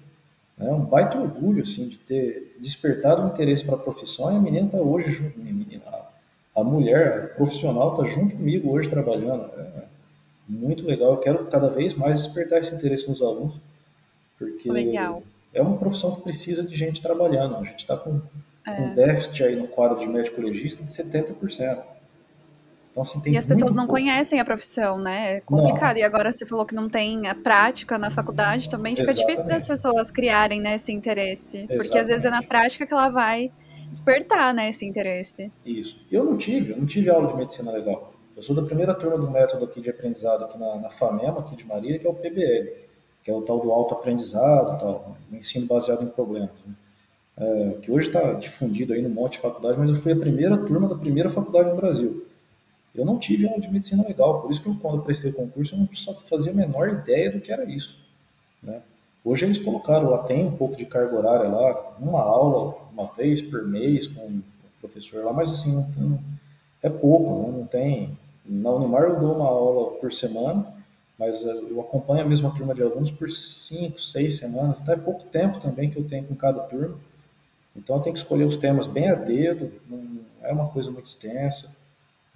é um baita orgulho, assim, de ter despertado o interesse para a profissão e a menina está hoje junto, menina, a, a mulher a profissional está junto comigo hoje trabalhando. É muito legal. Eu quero cada vez mais despertar esse interesse nos alunos, porque legal. é uma profissão que precisa de gente trabalhando. A gente está com é. um déficit aí no quadro de médico legista de 70%. Então, assim, e as pessoas não pouco. conhecem a profissão, né? É complicado. Não. E agora você falou que não tem a prática na faculdade, também fica Exatamente. difícil das pessoas criarem né, esse interesse. Exatamente. Porque às vezes é na prática que ela vai despertar né, esse interesse. Isso. Eu não tive, eu não tive aula de medicina legal. Eu sou da primeira turma do método aqui de aprendizado aqui na, na FAMEMA, aqui de Marília, que é o PBL, que é o tal do autoaprendizado, tal, o ensino baseado em problemas. Né? É, que hoje está difundido aí no monte de faculdade, mas eu fui a primeira turma da primeira faculdade no Brasil. Eu não tive aula de medicina legal, por isso que eu, quando eu prestei o concurso, eu não fazia a menor ideia do que era isso. Né? Hoje eles colocaram lá, tem um pouco de carga horária lá, uma aula, uma vez por mês com o professor lá, mas assim, não tem, é pouco, não tem. Na Unimar eu dou uma aula por semana, mas eh, eu acompanho a mesma turma de alunos por cinco, seis semanas, então é pouco tempo também que eu tenho com cada turma. Então tenho que escolher os temas bem a dedo, não é uma coisa muito extensa.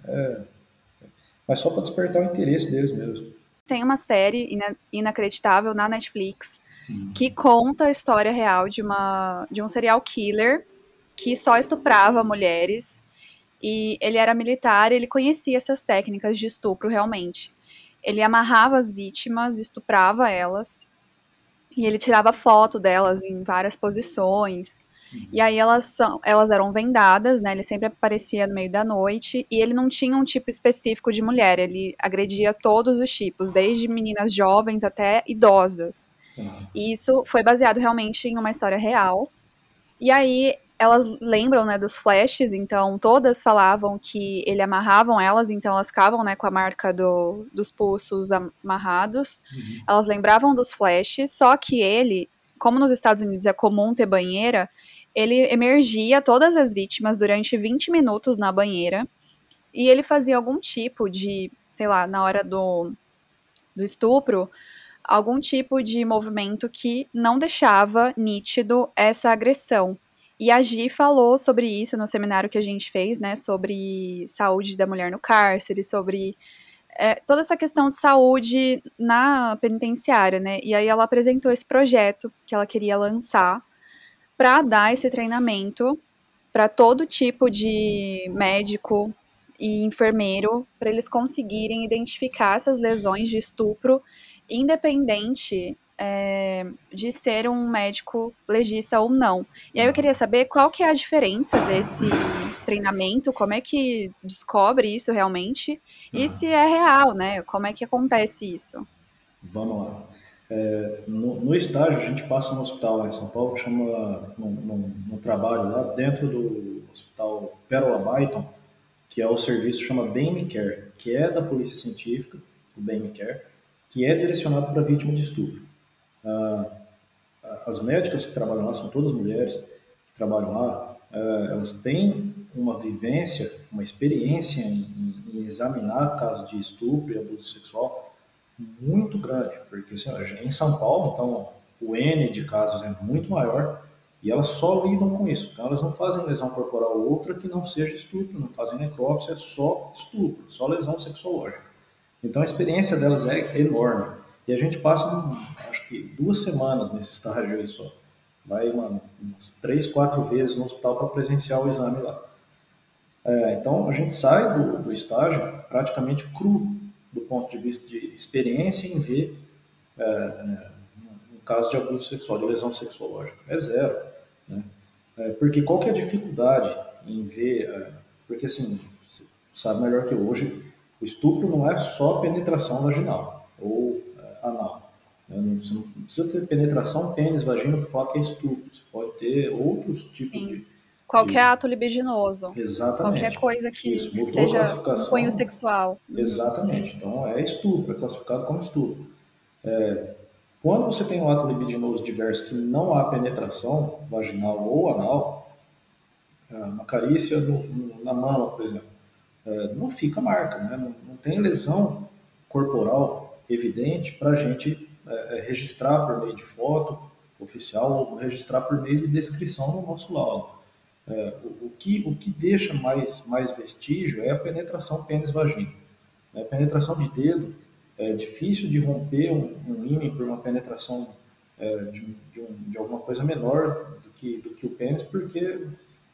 É, mas só para despertar o interesse deles mesmo. Tem uma série inacreditável na Netflix hum. que conta a história real de, uma, de um serial killer que só estuprava mulheres. E ele era militar, ele conhecia essas técnicas de estupro realmente. Ele amarrava as vítimas, estuprava elas, e ele tirava foto delas em várias posições. E aí elas são, elas eram vendadas, né? Ele sempre aparecia no meio da noite e ele não tinha um tipo específico de mulher, ele agredia todos os tipos, desde meninas jovens até idosas. Uhum. E isso foi baseado realmente em uma história real. E aí elas lembram, né, dos flashes, então todas falavam que ele amarravam elas, então elas ficavam, né, com a marca do, dos pulsos amarrados. Uhum. Elas lembravam dos flashes, só que ele, como nos Estados Unidos é comum ter banheira, ele emergia todas as vítimas durante 20 minutos na banheira. E ele fazia algum tipo de, sei lá, na hora do, do estupro, algum tipo de movimento que não deixava nítido essa agressão. E a Gi falou sobre isso no seminário que a gente fez, né, sobre saúde da mulher no cárcere, sobre é, toda essa questão de saúde na penitenciária, né, e aí ela apresentou esse projeto que ela queria lançar para dar esse treinamento para todo tipo de médico e enfermeiro para eles conseguirem identificar essas lesões de estupro, independente é, de ser um médico legista ou não. E aí eu queria saber qual que é a diferença desse treinamento, como é que descobre isso realmente e se é real, né? Como é que acontece isso? Vamos lá. É, no, no, estágio, a gente passa no hospital lá em São Paulo, chama, no, trabalho lá dentro do hospital Pérola Byton, que é o serviço chama BAME Care, que é da Polícia Científica, o BAME Care, que é direcionado para vítima de estupro. Ah, as médicas que trabalham lá são todas mulheres que trabalham lá, ah, elas têm uma vivência, uma experiência em, em examinar casos de estupro e abuso sexual muito grande, porque assim, em São Paulo, então, o N de casos é muito maior e elas só lidam com isso. Então, elas não fazem lesão corporal outra que não seja estupro, não fazem necrópsia, é só estupro, só lesão sexológica. Então, a experiência delas é enorme. E a gente passa, acho que, duas semanas nesse estágio aí só. Vai uma, umas três, quatro vezes no hospital para presenciar o exame lá. É, então, a gente sai do, do estágio praticamente cru, do ponto de vista de experiência em ver é, é, um caso de abuso sexual, de lesão sexológica. É zero. Né? É, porque qual que é a dificuldade em ver... Porque, assim, você sabe melhor que hoje, o estupro não é só penetração vaginal ou anal. Né? Você não precisa ter penetração, pênis, vagina, falar que é estupro. Você pode ter outros tipos Sim. de Qualquer ato libidinoso. Exatamente. Qualquer coisa que Isso, seja cunho sexual. Uhum. Exatamente. Sim. Então é estupro, é classificado como estupro. É, quando você tem um ato libidinoso diverso que não há penetração vaginal ou anal, é, uma carícia no, no, na mama, por exemplo, é, não fica marca, né? não, não tem lesão corporal evidente para a gente é, é, registrar por meio de foto oficial ou registrar por meio de descrição no nosso laudo. É, o, o, que, o que deixa mais, mais vestígio é a penetração pênis-vagina. A penetração de dedo é difícil de romper um, um ímã por uma penetração é, de, de, um, de, alguma coisa menor do que, do que o pênis, porque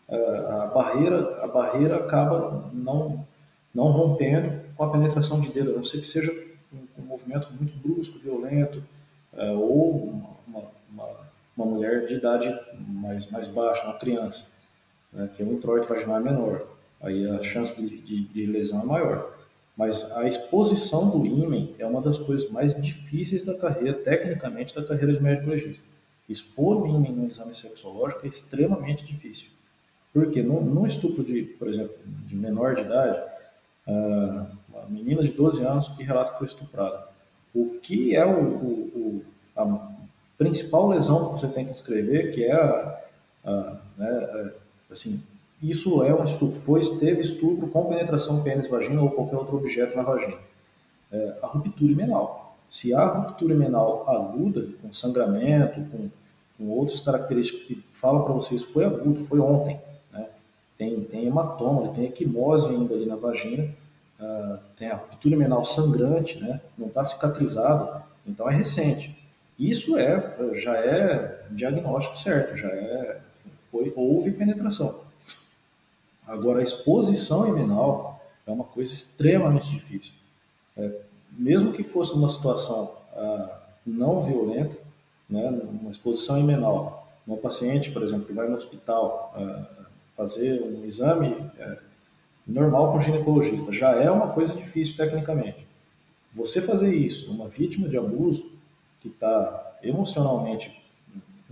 é, a, barreira, a barreira acaba não, não rompendo com a penetração de dedo, a não ser que seja um, um movimento muito brusco, violento, é, ou uma, uma, uma mulher de idade mais, mais baixa, uma criança né, que o introito vaginal é menor, aí a chance de, de, de lesão é maior. Mas a exposição do ímen é uma das coisas mais difíceis da carreira, tecnicamente, da carreira de médico legista. Expor o ímen no exame sexológico é extremamente difícil. Porque no, no estupro de, por exemplo, de menor de idade, uh, uma menina de 12 anos que relata que foi estuprada. O que é o, o, o a principal lesão que você tem que descrever, que é a, a, né, Assim, isso é um estupro. Foi, teve estupro com penetração pênis-vagina ou qualquer outro objeto na vagina. É, a ruptura imenal. Se há ruptura imenal aguda, com sangramento, com, com outras características que falam para vocês foi agudo, foi ontem, né? tem, tem hematoma, tem equimose ainda ali na vagina, uh, tem a ruptura imenal sangrante, né? não está cicatrizado, então é recente. Isso é, já é diagnóstico certo, já é foi houve penetração. Agora, a exposição iminal é uma coisa extremamente difícil. É, mesmo que fosse uma situação ah, não violenta, né, uma exposição imenal, uma paciente, por exemplo, que vai no hospital ah, fazer um exame é, normal com ginecologista, já é uma coisa difícil tecnicamente. Você fazer isso numa vítima de abuso que está emocionalmente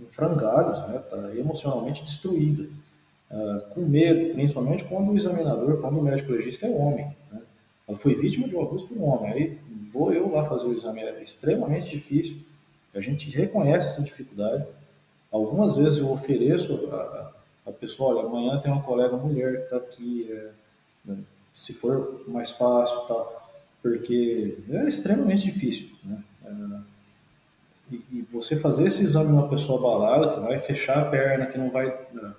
em frangalhos, né, tá emocionalmente destruída, uh, com medo, principalmente quando o examinador, quando o médico legista é homem. Né? Ela foi vítima de um abuso por um homem, aí vou eu lá fazer o exame, é extremamente difícil, a gente reconhece essa dificuldade. Algumas vezes eu ofereço a, a pessoa, olha, amanhã tem uma colega mulher que está aqui, é, né, se for mais fácil, tá, porque é extremamente difícil. Né? É, e, e, você fazer esse exame numa pessoa abalada, que vai fechar a perna, que não vai,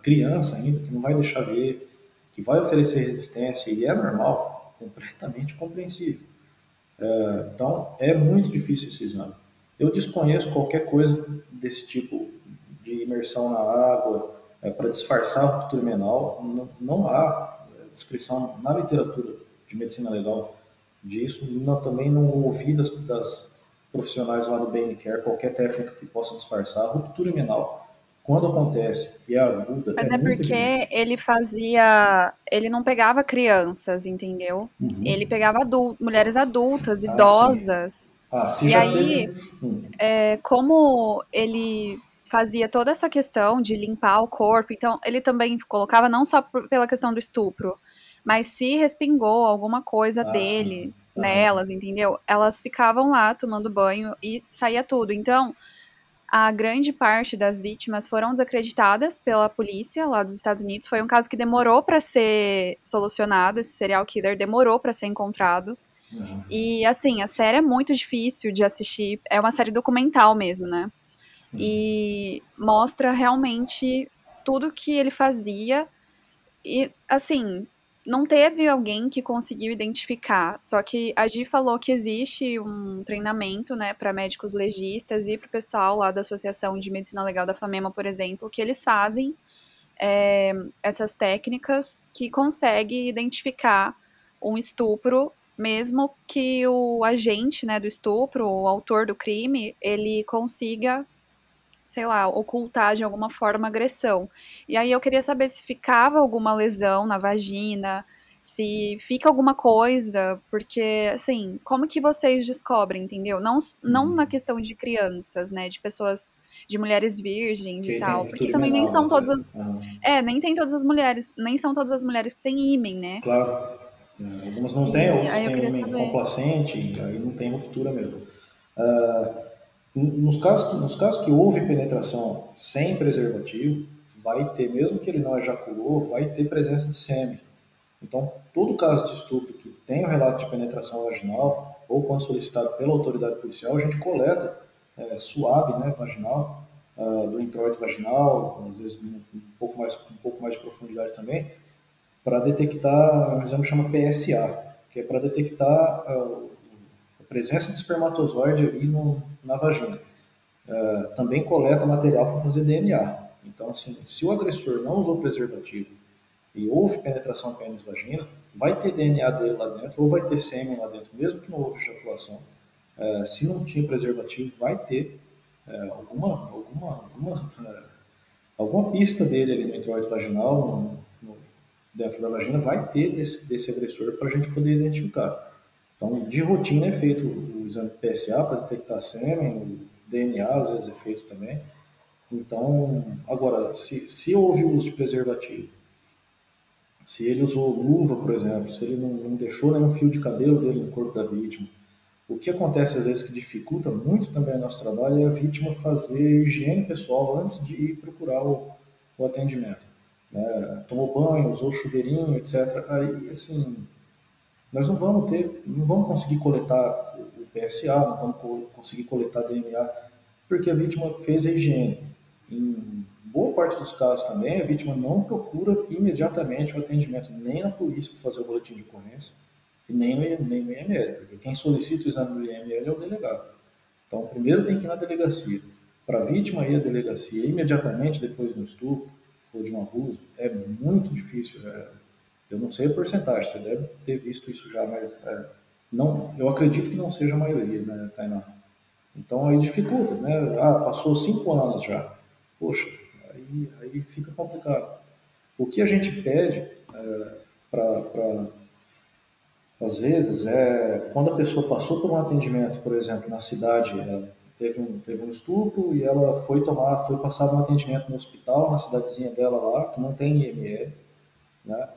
criança ainda, que não vai deixar ver, que vai oferecer resistência, e é normal, completamente compreensível. É, então, é muito difícil esse exame. Eu desconheço qualquer coisa desse tipo de imersão na água é, para disfarçar a ruptura menal. Não, não há descrição na literatura de medicina legal disso, não, também não ouvi das, das profissionais lá do BNCare qualquer técnica que possa disfarçar. A ruptura imenal, quando acontece e é aguda. Mas é, é porque evidente. ele fazia. Ele não pegava crianças, entendeu? Uhum. Ele pegava adult, mulheres adultas, ah, idosas. Ah, e aí, teve... hum. é, como ele fazia toda essa questão de limpar o corpo, então ele também colocava não só por, pela questão do estupro, mas se respingou alguma coisa ah, dele sim. Nelas, entendeu? Elas ficavam lá tomando banho e saía tudo. Então, a grande parte das vítimas foram desacreditadas pela polícia lá dos Estados Unidos. Foi um caso que demorou para ser solucionado, esse serial killer demorou para ser encontrado. Uhum. E assim, a série é muito difícil de assistir, é uma série documental mesmo, né? Uhum. E mostra realmente tudo que ele fazia. E assim, não teve alguém que conseguiu identificar. Só que a Gi falou que existe um treinamento, né, para médicos legistas e para o pessoal lá da Associação de Medicina Legal da FAMEMA, por exemplo, que eles fazem é, essas técnicas que conseguem identificar um estupro, mesmo que o agente, né, do estupro, o autor do crime, ele consiga sei lá, ocultar de alguma forma agressão. E aí eu queria saber se ficava alguma lesão na vagina, se fica alguma coisa, porque, assim, como que vocês descobrem, entendeu? Não, não na uhum. questão de crianças, né, de pessoas, de mulheres virgens que e tal, porque também nem são todas as... Uhum. É, nem tem todas as mulheres, nem são todas as mulheres que têm ímen, né? Claro. É, algumas não têm, outras têm ímen complacente, aí não tem ruptura mesmo. Uh, nos casos, que, nos casos que houve penetração sem preservativo, vai ter, mesmo que ele não ejaculou, vai ter presença de sêmen. Então, todo caso de estupro que tem o relato de penetração vaginal, ou quando solicitado pela autoridade policial, a gente coleta é, suave né, vaginal, uh, do introito vaginal, às vezes um, um, pouco mais, um pouco mais de profundidade também, para detectar, um exame chama PSA, que é para detectar uh, presença de espermatozoide ali no, na vagina. Uh, também coleta material para fazer DNA. Então, assim, se o agressor não usou preservativo e houve penetração pênis-vagina, vai ter DNA dele lá dentro, ou vai ter sêmen lá dentro, mesmo que não houve ejaculação. Uh, se não tinha preservativo, vai ter uh, alguma, alguma, alguma, alguma pista dele ali no introito vaginal, no, no, dentro da vagina, vai ter desse, desse agressor para a gente poder identificar. Então, de rotina é feito o exame PSA para detectar sêmen, o DNA às vezes é feito também. Então, agora, se, se houve o uso de preservativo, se ele usou luva, por exemplo, se ele não, não deixou nenhum fio de cabelo dele no corpo da vítima, o que acontece às vezes que dificulta muito também o nosso trabalho é a vítima fazer higiene pessoal antes de ir procurar o, o atendimento. Né? Tomou banho, usou chuveirinho, etc. Aí, assim, nós não vamos ter, não vamos conseguir coletar o PSA, não vamos conseguir coletar DNA, porque a vítima fez a higiene. Em boa parte dos casos também, a vítima não procura imediatamente o atendimento, nem na polícia para fazer o boletim de ocorrência, e nem no, nem no IML, porque quem solicita o exame do IML é o delegado. Então, primeiro tem que ir na delegacia. Para a vítima ir à delegacia imediatamente depois do estupro ou de um abuso, é muito difícil. É, eu não sei a porcentagem, você deve ter visto isso já, mas é, não, eu acredito que não seja a maioria, né, Tainá? Então aí dificulta, né? Ah, passou cinco anos já. Poxa, aí, aí fica complicado. O que a gente pede é, para às vezes é quando a pessoa passou por um atendimento, por exemplo, na cidade, teve um, teve um estupro e ela foi tomar, foi passar um atendimento no hospital, na cidadezinha dela lá, que não tem IML, né?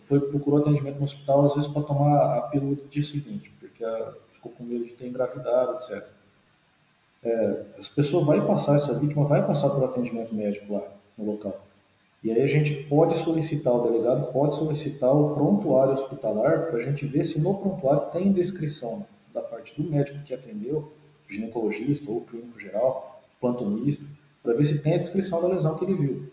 Foi procurou atendimento no hospital às vezes para tomar a pílula do dia seguinte, porque ficou com medo de ter engravidado, etc. É, essa pessoa vai passar, essa vítima vai passar por atendimento médico lá no local. E aí a gente pode solicitar, o delegado pode solicitar o prontuário hospitalar para a gente ver se no prontuário tem descrição da parte do médico que atendeu, ginecologista ou clínico geral, plantonista, para ver se tem a descrição da lesão que ele viu.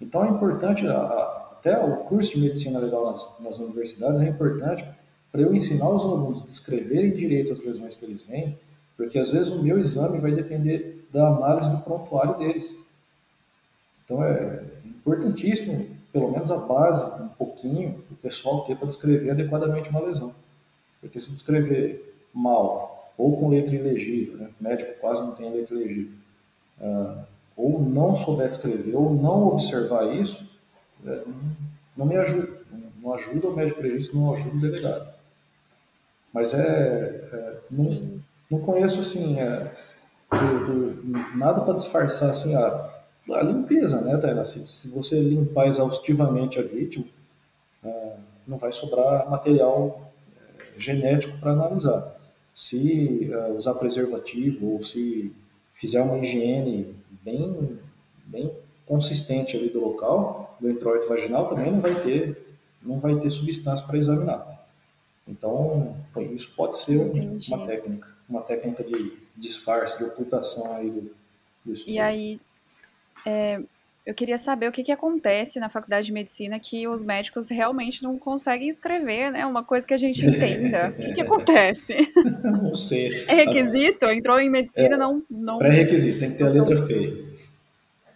Então é importante a, até o curso de medicina legal nas, nas universidades é importante para eu ensinar os alunos a descreverem direito as lesões que eles veem, porque às vezes o meu exame vai depender da análise do prontuário deles. Então é importantíssimo pelo menos a base, um pouquinho, o pessoal ter para descrever adequadamente uma lesão. Porque se descrever mal, ou com letra ilegível, né? médico quase não tem letra ilegível, uh, ou não souber descrever, ou não observar isso, não me ajuda. Não ajuda o médico legista, não ajuda o delegado. Mas é. é não, não, conheço assim. É, do, do, nada para disfarçar assim, a, a limpeza, né, Tainá? Se, se, você limpar exaustivamente a vítima, é, não vai sobrar material é, genético para analisar. Se é, usar preservativo ou se fizer uma higiene bem, bem consistente ali do local, do introito vaginal, também não vai ter, não vai ter substância para examinar. Então, isso pode ser uma técnica, uma técnica de disfarce, de ocultação aí do, do estudo. E aí, é, eu queria saber o que, que acontece na faculdade de medicina que os médicos realmente não conseguem escrever, né? Uma coisa que a gente entenda. o que, que acontece? Não sei. É requisito? Entrou em medicina, é, não. não... Pré-requisito, tem que ter a letra feia.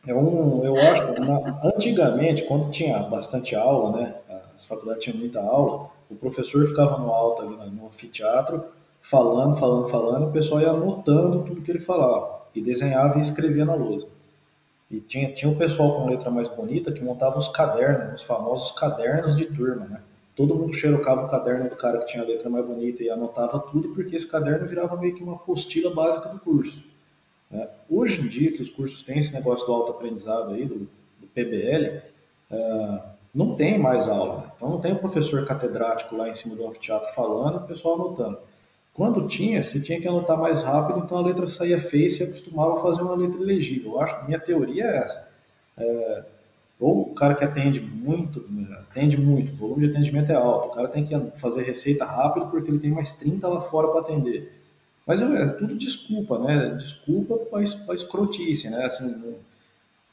É um, eu acho na, antigamente, quando tinha bastante aula, né? As faculdades tinham muita aula, o professor ficava no alto ali no anfiteatro, falando, falando, falando, o pessoal ia anotando tudo que ele falava, e desenhava e escrevia na lousa. E tinha, tinha o pessoal com letra mais bonita que montava os cadernos, os famosos cadernos de turma, né? Todo mundo xerocava o caderno do cara que tinha a letra mais bonita e anotava tudo, porque esse caderno virava meio que uma apostila básica do curso. Né? Hoje em dia, que os cursos têm esse negócio do autoaprendizado aí, do, do PBL, uh, não tem mais aula. Né? Então não tem o professor catedrático lá em cima do anfiteatro falando, o pessoal anotando. Quando tinha, você tinha que anotar mais rápido, então a letra saía feia e você acostumava a fazer uma letra legível. Eu acho que minha teoria é essa. É, ou o cara que atende muito, atende muito, o volume de atendimento é alto, o cara tem que fazer receita rápido porque ele tem mais 30 lá fora para atender. Mas é tudo desculpa, né? Desculpa para escrotice, né? Assim,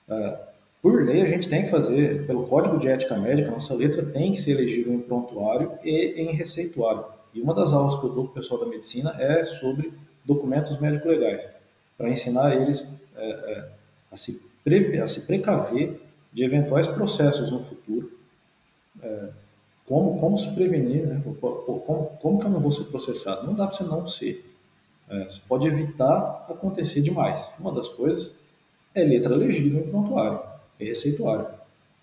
é, por lei, a gente tem que fazer, pelo Código de Ética Médica, nossa letra tem que ser elegível em prontuário e em receituário. E uma das aulas que eu dou para o pessoal da medicina é sobre documentos médico-legais, para ensinar eles é, é, a, se prever, a se precaver de eventuais processos no futuro, é, como, como se prevenir, né? como, como que eu não vou ser processado? Não dá para você não ser. É, você pode evitar acontecer demais. Uma das coisas é letra legível em prontuário é receituário.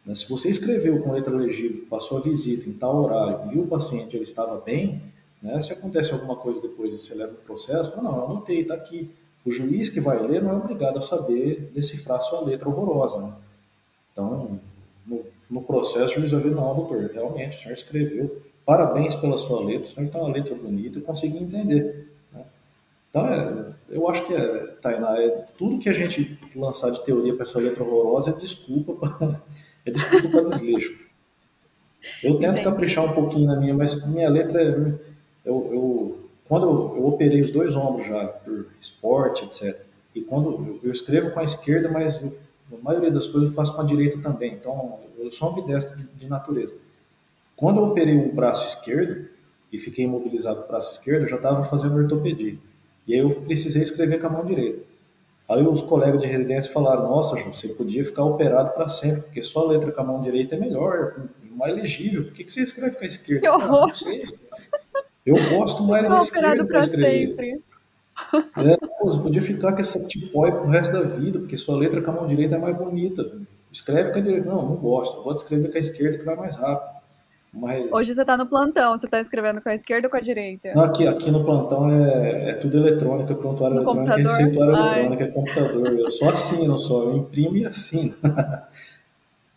Né? Se você escreveu com letra legível, passou a visita em tal horário, viu o paciente, ele estava bem, né? se acontece alguma coisa depois você leva o processo, fala, não, eu anotei, está aqui. O juiz que vai ler não é obrigado a saber decifrar sua letra horrorosa. Né? Então, no, no, processo, o juiz vai ver, não, doutor, realmente, o senhor escreveu, parabéns pela sua letra, o senhor tem uma letra bonita, eu consegui entender. Então, é, eu acho que é, Tainá, é, tudo que a gente lançar de teoria para essa letra horrorosa é desculpa para é desculpa desleixo. Eu tento Entendi. caprichar um pouquinho na minha, mas minha letra é, eu, eu quando eu, eu, operei os dois ombros já por esporte, etc. E quando eu, eu escrevo com a esquerda, mas eu, a maioria das coisas eu faço com a direita também. Então, eu sou ambidestro de, de natureza. Quando eu operei o braço esquerdo e fiquei imobilizado o braço esquerdo, eu já estava fazendo ortopedia. E aí eu precisei escrever com a mão direita. Aí os colegas de residência falaram: Nossa, João, você podia ficar operado para sempre, porque sua letra com a mão direita é melhor, mais legível. Por que, que você escreve com a esquerda? Que horror. Não, sei. Eu gosto mais da esquerda para escrever. Sempre. É, pô, você podia ficar com essa tipóia pro resto da vida, porque sua letra com a mão direita é mais bonita. Escreve com a direita. Não, não gosto. Pode escrever com a esquerda que vai mais rápido. Mas... Hoje você está no plantão, você está escrevendo com a esquerda ou com a direita? Não, aqui, aqui no plantão é, é tudo eletrônica, prontuário no eletrônico, é receituário eletrônico, é computador. Eu só assino só, eu imprimo e assino.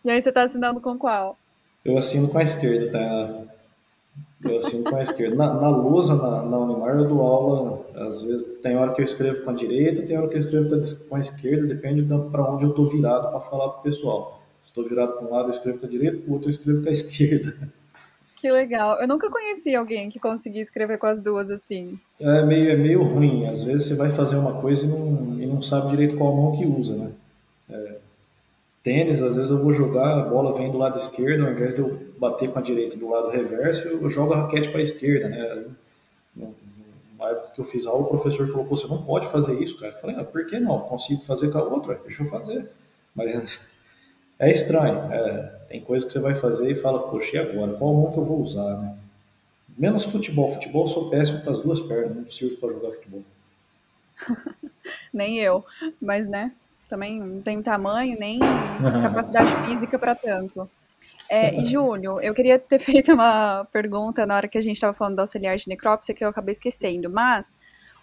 E aí você está assinando com qual? Eu assino com a esquerda, tá? Eu assino com a esquerda. Na, na lousa, na, na Unimar, eu dou aula, às vezes, tem hora que eu escrevo com a direita, tem hora que eu escrevo com a esquerda, depende para onde eu estou virado para falar para o pessoal. Se estou virado para um lado, eu escrevo com a direita, para o outro, eu escrevo com a esquerda. Que legal. Eu nunca conheci alguém que conseguia escrever com as duas assim. É meio, é meio ruim. Às vezes você vai fazer uma coisa e não, e não sabe direito qual mão que usa, né? É, tênis, às vezes eu vou jogar, a bola vem do lado esquerdo, ao invés de eu bater com a direita do lado reverso, eu jogo a raquete para a esquerda, né? Na época que eu fiz aula, o professor falou: Pô, você não pode fazer isso, cara. Eu falei: ah, por que não? Eu consigo fazer com a outra, deixa eu fazer. Mas é estranho. É, tem coisa que você vai fazer e fala, poxa, e agora? Qual mão que eu vou usar, né? Menos futebol. Futebol eu sou péssimo com as duas pernas, não sirvo para jogar futebol. nem eu, mas né, também não tenho tamanho nem capacidade física para tanto. É, e Júlio, eu queria ter feito uma pergunta na hora que a gente estava falando do auxiliar de necrópsia que eu acabei esquecendo, mas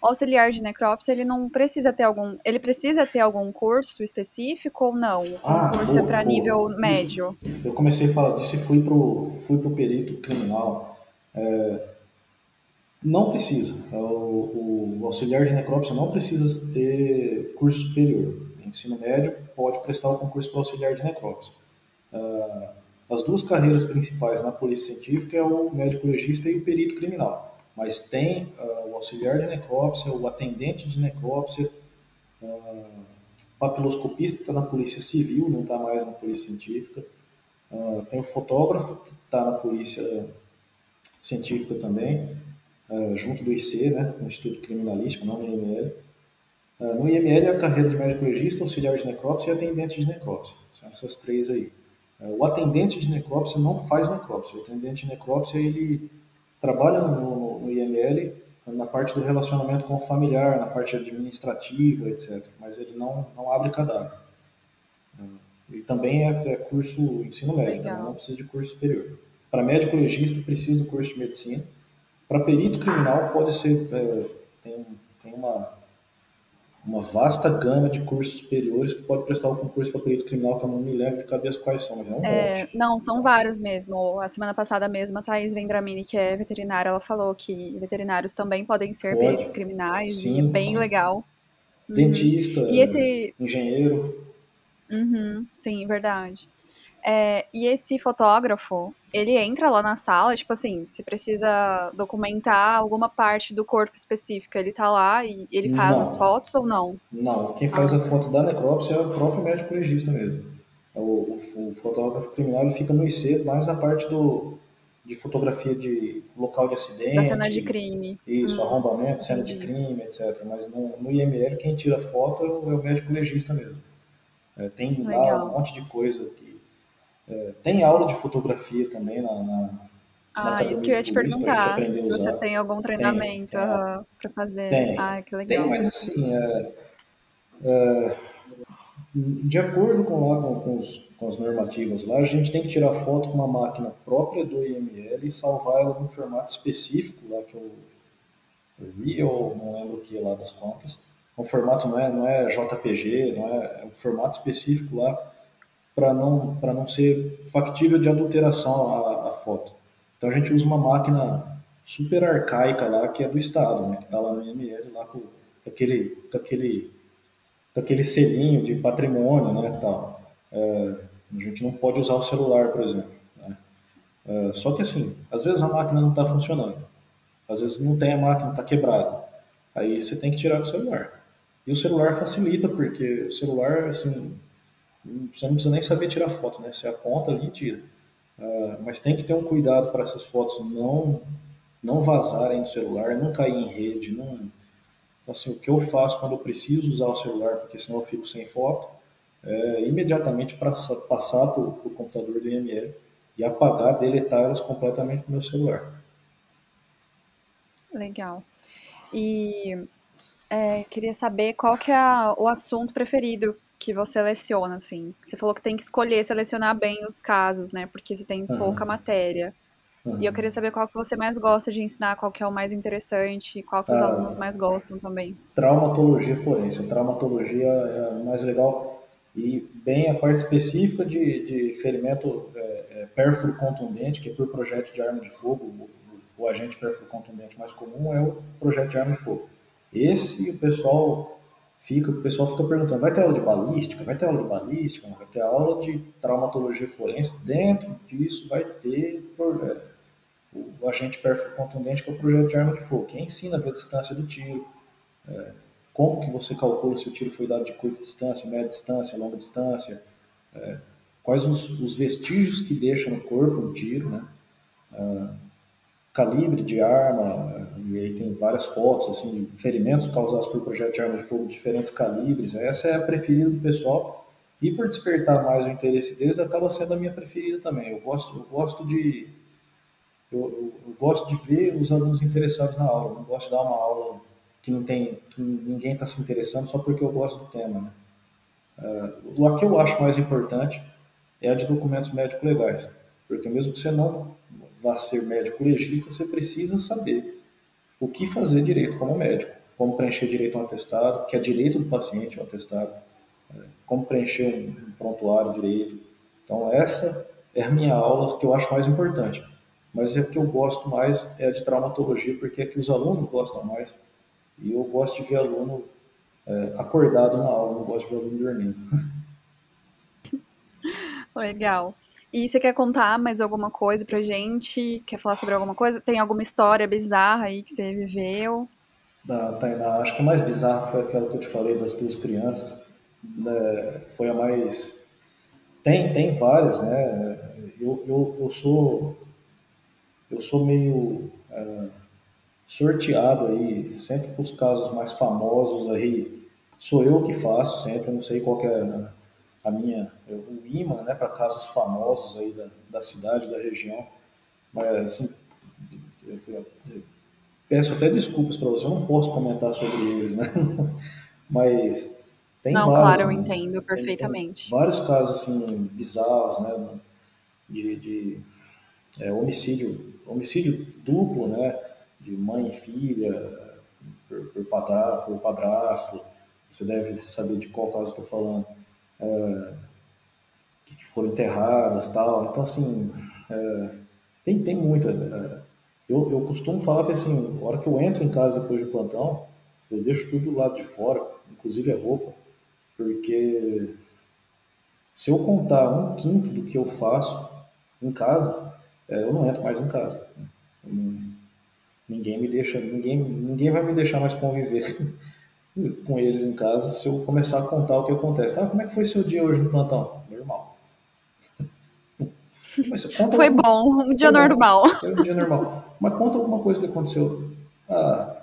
o auxiliar de necrópsia ele não precisa ter algum, ele precisa ter algum curso específico ou não? O ah, curso é para nível médio. Eu comecei a falar disso e fui pro fui pro perito criminal. É, não precisa. É, o, o, auxiliar de necrópsia não precisa ter curso superior. Ensino médio pode prestar o concurso para auxiliar de necrópsia. Uh, as duas carreiras principais na polícia científica é o médico legista e o perito criminal. Mas tem uh, o auxiliar de necrópsia, o atendente de necrópsia, uh, papiloscopista está na polícia civil, não está mais na polícia científica. Uh, tem o fotógrafo que está na polícia científica também, uh, junto do IC, né, no Instituto Criminalístico, não no IML. No IML é a carreira de médico legista, auxiliar de necrópsia e atendente de necrópsia. São essas três aí. O atendente de necrópsia não faz necrópsia. O atendente de necrópsia ele trabalha no, no, IML na parte do relacionamento com o familiar, na parte administrativa, etc. Mas ele não, não abre cadáver. E também é, é curso ensino médio, também não precisa de curso superior. Para médico legista precisa do curso de medicina. Para perito criminal pode ser é, tem, tem uma uma vasta gama de cursos superiores que pode prestar o concurso para perito criminal, que eu não me lembro de cabeça quais são, mas é um é, monte. Não, são vários mesmo. A semana passada mesmo, a Thaís Vendramini, que é veterinária, ela falou que veterinários também podem ser pode. peritos criminais, sim, e é bem sim. legal. Uhum. Dentista, uhum. esse... engenheiro. Uhum, sim, verdade. É, e esse fotógrafo, ele entra lá na sala, tipo assim, se precisa documentar alguma parte do corpo específica, ele tá lá e ele faz não. as fotos ou não? Não, quem faz ah. a foto da necrópsia é o próprio médico legista mesmo. É o, o, o fotógrafo criminal ele fica no IC, mais na parte do, de fotografia de local de acidente. Da cena de crime. Isso, hum, arrombamento, cena de crime, etc. Mas no, no, IML quem tira foto é o, é o médico legista mesmo. É, tem Legal. lá um monte de coisa que é, tem aula de fotografia também na, na ah, isso que eu ia te perguntar. Se você tem algum treinamento uh, para fazer. Tem, ah, que legal. Tem, mas assim, é, é, de acordo com, lá, com, com, os, com as normativas lá, a gente tem que tirar foto com uma máquina própria do IML e salvar ela num formato específico lá, que é o Real, não lembro o que lá das contas. O formato não é, não é JPG, não é, é um formato específico lá para não, para não ser factível de adulteração a, a, foto. Então a gente usa uma máquina super arcaica lá, que é do Estado, né, que está lá no IML, lá com aquele, com aquele, com aquele selinho de patrimônio, né, tal. É, a gente não pode usar o celular, por exemplo. Né? É, só que assim, às vezes a máquina não está funcionando, às vezes não tem a máquina, está quebrada. Aí você tem que tirar o celular. E o celular facilita, porque o celular, assim, você não precisa nem saber tirar foto, né? Você aponta ali e tira. Uh, mas tem que ter um cuidado para essas fotos não não vazarem do celular, não cair em rede, não. Então, assim, o que eu faço quando eu preciso usar o celular, porque senão eu fico sem foto, é imediatamente passar, passar para o computador do IML e apagar, deletar elas completamente do meu celular. Legal. E é, queria saber qual que é o assunto preferido que você seleciona, assim? Você falou que tem que escolher, selecionar bem os casos, né? Porque você tem uhum. pouca matéria. Uhum. E eu queria saber qual que você mais gosta de ensinar, qual que é o mais interessante, qual que os ah, alunos mais gostam também. Traumatologia forense. Traumatologia é mais legal e bem a parte específica de, de ferimento é, é, pérfuro contundente, que é por projeto de arma de fogo, o, o agente pérfuro contundente mais comum é o projeto de arma de fogo. Esse o pessoal fica, o pessoal fica perguntando, vai ter aula de balística? Vai ter aula de balística? Vai ter aula de traumatologia forense? Dentro disso vai ter o agente perfil contundente, que é o projeto de arma de fogo, que ensina a ver a distância do tiro, é, como que você calcula se o tiro foi dado de curta distância, média distância, longa distância, é, quais os, os, vestígios que deixa no corpo um tiro, né? Ah, calibre de arma, e aí tem várias fotos, assim, ferimentos causados por projeto de arma de fogo de diferentes calibres. Essa é a preferida do pessoal, E por despertar mais o interesse deles, acaba sendo a minha preferida também. Eu gosto, eu gosto de eu, eu, eu, gosto de ver os alunos interessados na aula. Eu não gosto de dar uma aula que não tem, que ninguém está se interessando só porque eu gosto do tema. Né? Uh, a que eu acho mais importante é a de documentos médico-legais, porque mesmo que você não vá ser médico legista, você precisa saber o que fazer direito como médico, como preencher direito um atestado, que é direito do paciente um atestado, é, como preencher um prontuário direito. Então essa é a minha aula que eu acho mais importante mas é que eu gosto mais é a de traumatologia, porque é que os alunos gostam mais. E eu gosto de ver aluno é, acordado na aula, não gosto de ver aluno dormindo. Legal. E você quer contar mais alguma coisa pra gente? Quer falar sobre alguma coisa? Tem alguma história bizarra aí que você viveu? Da Tainá, acho que a mais bizarra foi aquela que eu te falei das duas crianças. É, foi a mais. Tem, tem várias, né? Eu, eu, eu sou eu sou meio é, sorteado aí, sempre para os casos mais famosos aí, sou eu que faço sempre, não sei qual é a minha, o imã, né, para casos famosos aí da, da cidade, da região, mas assim, peço até desculpas para você, eu não posso comentar sobre eles, né, mas tem não, vários, claro, eu né? entendo perfeitamente. Tem, vários casos assim bizarros, né, de, de é, homicídio, homicídio duplo, né, de mãe e filha, por, por, padra, por padrasto, você deve saber de qual caso estou falando, é, que, foram enterradas tal. Então, assim, é, tem, tem muito. É, eu, eu costumo falar que, assim, a hora que eu entro em casa depois do plantão, eu deixo tudo do lado de fora, inclusive a roupa, porque se eu contar um quinto do que eu faço em casa, é, eu não entro mais em casa. ninguém me deixa, ninguém, ninguém vai me deixar mais conviver com eles em casa se eu começar a contar o que acontece. Ah, como é que foi seu dia hoje no plantão? Normal. foi bom, um dia normal. Bom, foi um dia normal. Mas conta alguma coisa que aconteceu. Ah,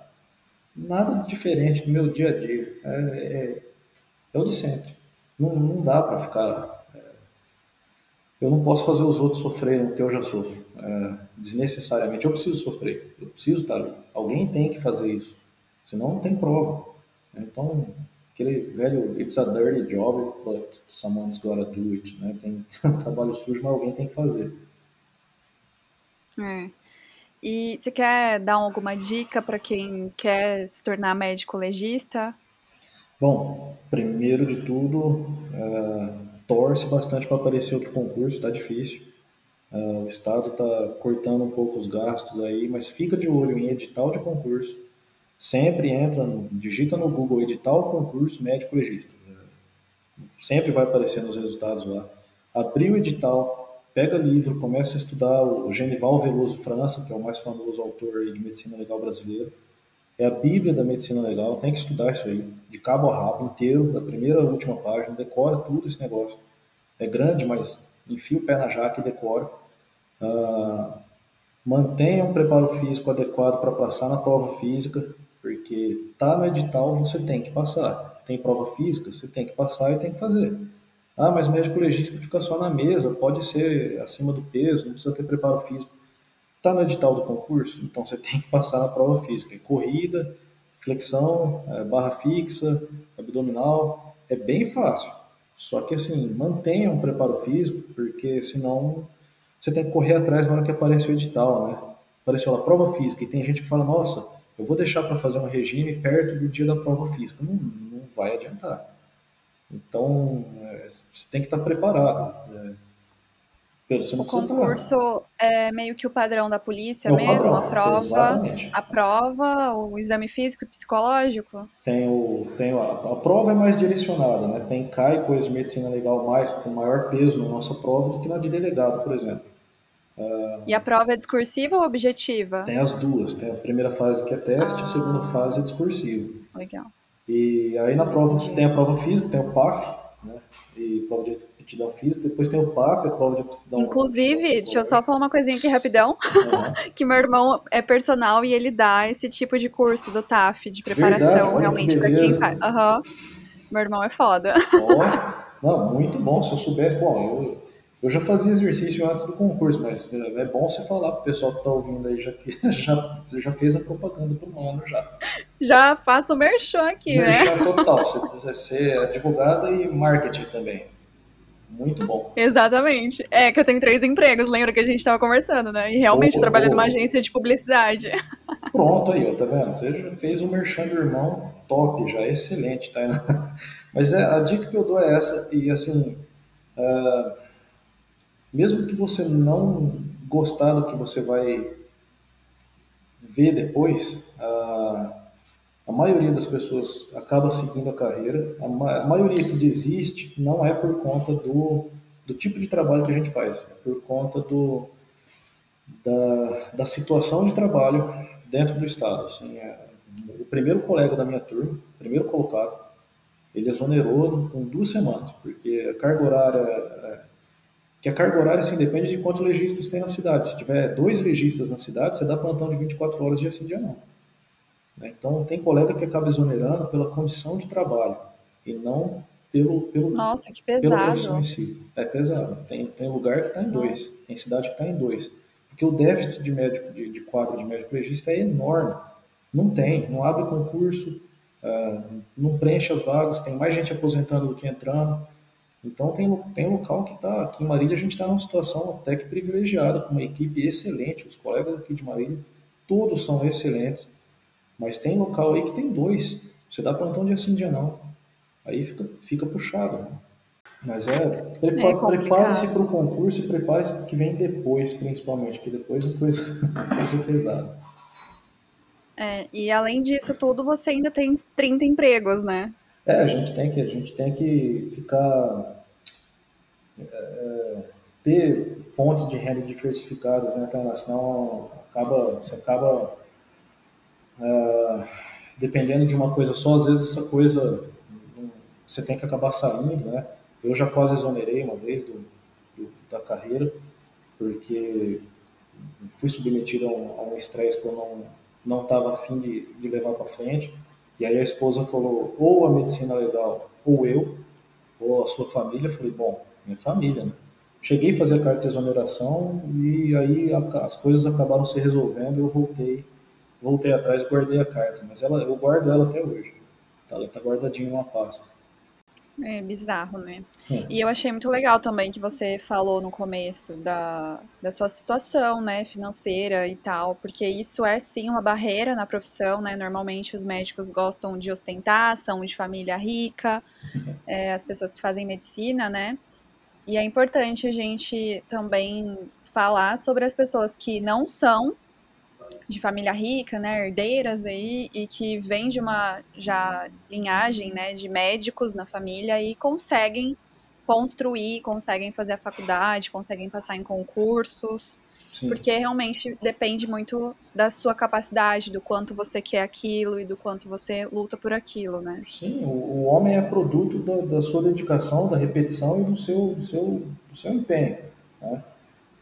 nada diferente do meu dia a dia. É, é, é o de sempre. Não, não dá para ficar eu não posso fazer os outros sofrerem o que eu já sofro. É, desnecessariamente. Eu preciso sofrer. Eu preciso estar ali. Alguém tem que fazer isso. Senão não tem prova. Então, aquele velho it's a dirty job, but someone's gotta do it. Né? Tem, tem um trabalho sujo, mas alguém tem que fazer. É. E você quer dar alguma dica para quem quer se tornar médico legista? Bom, primeiro de tudo, uh, torce bastante para aparecer outro concurso, está difícil. Uh, o Estado está cortando um pouco os gastos aí, mas fica de olho em edital de concurso. Sempre entra, no, digita no Google edital concurso médico legista. Sempre vai aparecer nos resultados lá. Abriu o edital, pega livro, começa a estudar o Genival Veloso França, que é o mais famoso autor de medicina legal brasileiro. É a Bíblia da medicina legal, tem que estudar isso aí, de cabo a rabo, inteiro, da primeira à última página, decora tudo esse negócio. É grande, mas enfia o pé na jaca e decora. Uh, mantenha um preparo físico adequado para passar na prova física, porque tá no edital, você tem que passar. Tem prova física, você tem que passar e tem que fazer. Ah, mas médico legista fica só na mesa, pode ser acima do peso, não precisa ter preparo físico. Está no edital do concurso? Então você tem que passar na prova física. É corrida, flexão, é, barra fixa, abdominal. É bem fácil. Só que assim, mantenha um preparo físico, porque senão você tem que correr atrás na hora que aparece o edital, né? Apareceu lá, prova física, e tem gente que fala, nossa, eu vou deixar para fazer um regime perto do dia da prova física. Não, não vai adiantar. Então, é, você tem que estar preparado. Né? o concurso é meio que o padrão da polícia é mesmo, padrão, a prova, exatamente. a prova, o exame físico e psicológico. Tem o, tem a, a prova é mais direcionada, né? Tem CAI, coisa de medicina legal mais com maior peso na nossa prova do que na de delegado, por exemplo. Uh, e a prova é discursiva ou objetiva? Tem as duas, tem a primeira fase que é teste, ah, a segunda fase é discursiva. Legal. E aí na prova tem a prova física, tem o PAF, né? E prova de aptidão física, depois tem o PAP, a prova de aptidão. Inclusive, deixa eu só falar uma coisinha aqui rapidão, uhum. que meu irmão é personal e ele dá esse tipo de curso do TAF, de preparação, Verdade, realmente, para quem faz. Uhum. Meu irmão é foda. Oh, Não, muito bom. Se eu soubesse, bom, eu, eu já fazia exercício antes do concurso, mas é bom você falar para o pessoal que está ouvindo aí, já que já, já fez a propaganda para o mano já. Já faço o merchan aqui, merchan né? Merchan total. Você, você é advogada e marketing também. Muito bom. Exatamente. É que eu tenho três empregos, lembra que a gente estava conversando, né? E realmente oh, trabalho oh, numa agência de publicidade. Pronto aí, ó, tá vendo? Você já fez o um merchan do irmão top, já excelente, tá? Mas é, a dica que eu dou é essa, e assim, uh, mesmo que você não gostar do que você vai ver depois, uh, a maioria das pessoas acaba seguindo a carreira. A, a, maioria que desiste não é por conta do, do tipo de trabalho que a gente faz, é por conta do, da, da situação de trabalho dentro do Estado. Assim, é, o primeiro colega da minha turma, primeiro colocado, ele exonerou com duas semanas, porque a carga horária. Que a carga horária assim, depende de quantos legistas tem na cidade. Se tiver dois legistas na cidade, você dá plantão de 24 horas dia sim, dia não. Né? Então, tem colega que acaba exonerando pela condição de trabalho e não pelo, pelo, Nossa, que pesado. em si. É pesado. Tem, tem lugar que está em dois, Nossa. tem cidade que está em dois. Porque o déficit de, médico, de, de quadro de médico legista é enorme. Não tem, não abre concurso, uh, não preenche as vagas, tem mais gente aposentando do que entrando. Então tem, tem local que está, aqui em Marília a gente está numa situação até que privilegiada, com uma equipe excelente, os colegas aqui de Marília, todos são excelentes, mas tem local aí que tem dois. Você dá plantão dia sim, dia não. Aí fica, fica puxado. Né? Mas é, prepa é prepare-se para o concurso e prepare-se para que vem depois, principalmente, que depois é coisa, coisa pesada. É, e além disso tudo, você ainda tem 30 empregos, né? É, a gente tem que, a gente tem que ficar. É, ter fontes de renda diversificadas, né, Tana? Senão acaba, você acaba é, dependendo de uma coisa só, às vezes essa coisa você tem que acabar saindo, né? Eu já quase exonerei uma vez do, do da carreira, porque fui submetido a um estresse que eu não não estava afim de, de levar para frente. E aí a esposa falou, ou a medicina legal, ou eu, ou a sua família. Eu falei, bom, minha família, né? Cheguei a fazer a carta de exoneração e aí a, as coisas acabaram se resolvendo eu voltei voltei atrás guardei a carta, mas ela, eu guardo ela até hoje. Tá, ela está guardadinha numa pasta. É bizarro, né? É. E eu achei muito legal também que você falou no começo da, da sua situação, né, financeira e tal, porque isso é sim uma barreira na profissão, né? Normalmente os médicos gostam de ostentar, são de família rica, é, as pessoas que fazem medicina, né? E é importante a gente também falar sobre as pessoas que não são de família rica, né, herdeiras aí, e que vem de uma já linhagem, né, de médicos na família e conseguem construir, conseguem fazer a faculdade, conseguem passar em concursos, Sim. porque realmente depende muito da sua capacidade, do quanto você quer aquilo e do quanto você luta por aquilo, né? Sim, o, o homem é produto da, da, sua dedicação, da repetição e do seu, do seu, do seu empenho, né?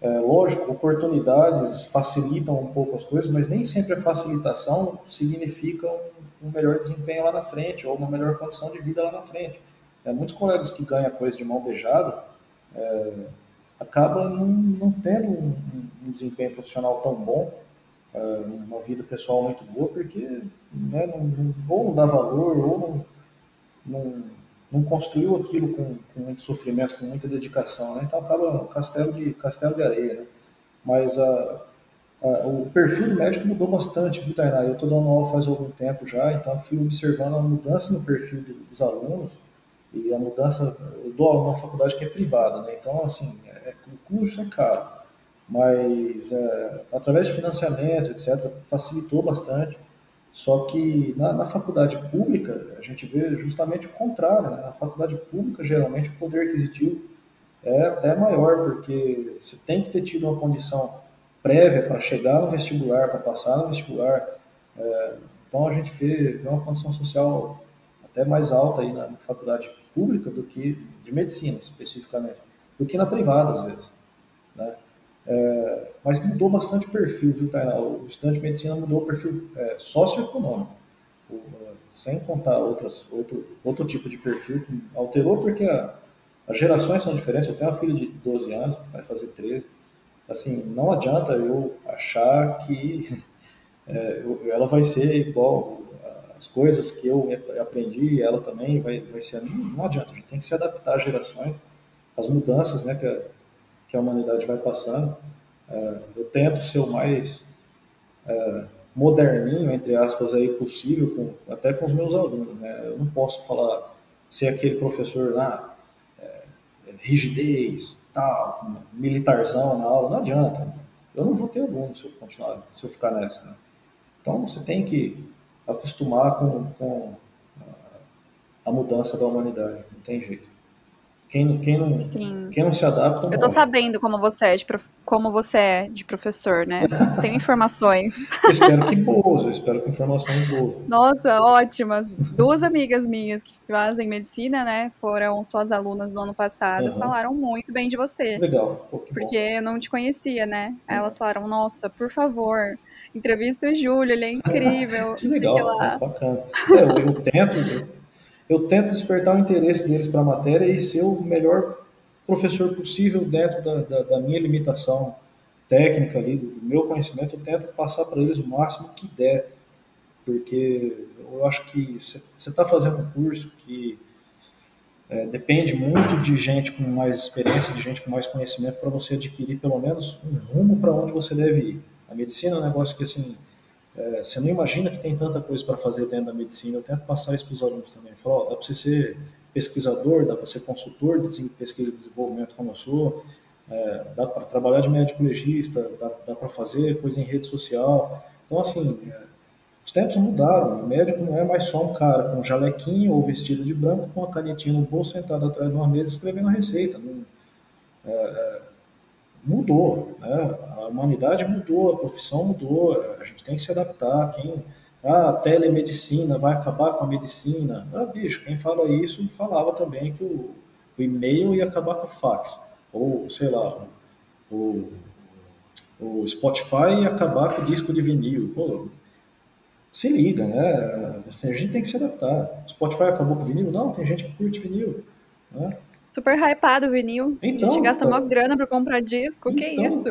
É, lógico, oportunidades facilitam um pouco as coisas, mas nem sempre a facilitação significa um, um melhor desempenho lá na frente ou uma melhor condição de vida lá na frente. É, muitos colegas que ganham coisa de mão beijada é, acaba não, não tendo um, um, desempenho profissional tão bom, é, uma vida pessoal muito boa, porque né, não, ou não dá valor, ou não, não não construiu aquilo com, com, muito sofrimento, com muita dedicação, né? Então acaba um castelo de castelo de areia, né? Mas a, a, o perfil do médico mudou bastante, viu, Tainá? Eu estou dando aula faz algum tempo já, então fui observando a mudança no perfil dos alunos e a mudança do aluno na faculdade que é privada, né? Então, assim, é, o curso é caro, mas é, através de financiamento, etc., facilitou bastante. Só que na, na, faculdade pública, a gente vê justamente o contrário. Né? Na faculdade pública, geralmente, o poder aquisitivo é até maior, porque você tem que ter tido uma condição prévia para chegar no vestibular, para passar no vestibular. É, então, a gente vê, vê, uma condição social até mais alta aí na, na faculdade pública do que de medicina, especificamente, do que na privada, às vezes. Né? É, mas mudou bastante o perfil, viu, Tainá? O estudante de medicina mudou o perfil é, socioeconômico, o, sem contar outras, outro, outro tipo de perfil que alterou porque a, as gerações são diferentes. Eu tenho uma filha de 12 anos, vai fazer 13. Assim, não adianta eu achar que é, ela vai ser igual as coisas que eu aprendi, ela também vai, vai ser. Não, não adianta, a gente tem que se adaptar às gerações, às mudanças né, que, a, que a humanidade vai passando. É, eu tento ser o mais é, moderninho, entre aspas, aí possível, com, até com os meus alunos. Né? Eu não posso falar, ser aquele professor lá, é, é, rigidez, tal, militarzão na aula, não adianta. Eu não vou ter aluno se eu continuar, se eu ficar nessa. Né? Então você tem que acostumar com, com a mudança da humanidade, não tem jeito. Quem, quem, não, Sim. quem não se adapta. Eu tô sabendo como você é de, prof... como você é de professor, né? Tenho informações. eu espero que boas, eu espero que informações boas. Nossa, ótimas. Duas amigas minhas que fazem medicina, né? Foram suas alunas no ano passado, uhum. falaram muito bem de você. Legal. Pô, porque bom. eu não te conhecia, né? Aí elas falaram, nossa, por favor, entrevista o Júlio, ele é incrível. que legal, que bacana. É, eu, eu tento. Eu eu tento despertar o interesse deles para a matéria e ser o melhor professor possível dentro da, da, da minha limitação técnica ali, do, do meu conhecimento, eu tento passar para eles o máximo que der, porque eu acho que você está fazendo um curso que é, depende muito de gente com mais experiência, de gente com mais conhecimento, para você adquirir pelo menos um rumo para onde você deve ir. A medicina é um negócio que, assim, é, você não imagina que tem tanta coisa para fazer dentro da medicina. Eu tento passar isso para os alunos também. Falar, dá para você ser pesquisador, dá para ser consultor de pesquisa e desenvolvimento como eu sou, é, dá para trabalhar de médico legista, dá, dá para fazer coisa em rede social. Então, assim, é, os tempos mudaram. O médico não é mais só um cara com um jalequinho ou vestido de branco com uma canetinha no bolso sentado atrás de uma mesa escrevendo a receita. Não, é, é mudou, né? A humanidade mudou, a profissão mudou, a gente tem que se adaptar. Quem ah, a telemedicina vai acabar com a medicina? Ah, bicho, quem fala isso falava também que o, o e-mail ia acabar com o fax, ou sei lá, o, o Spotify ia acabar com o disco de vinil. Pô, se liga, né? Assim, a gente tem que se adaptar. Spotify acabou com vinil? Não, tem gente que curte vinil. Né? Super hypado o vinil. Então, a gente gasta então, uma grana para comprar disco, então, que isso?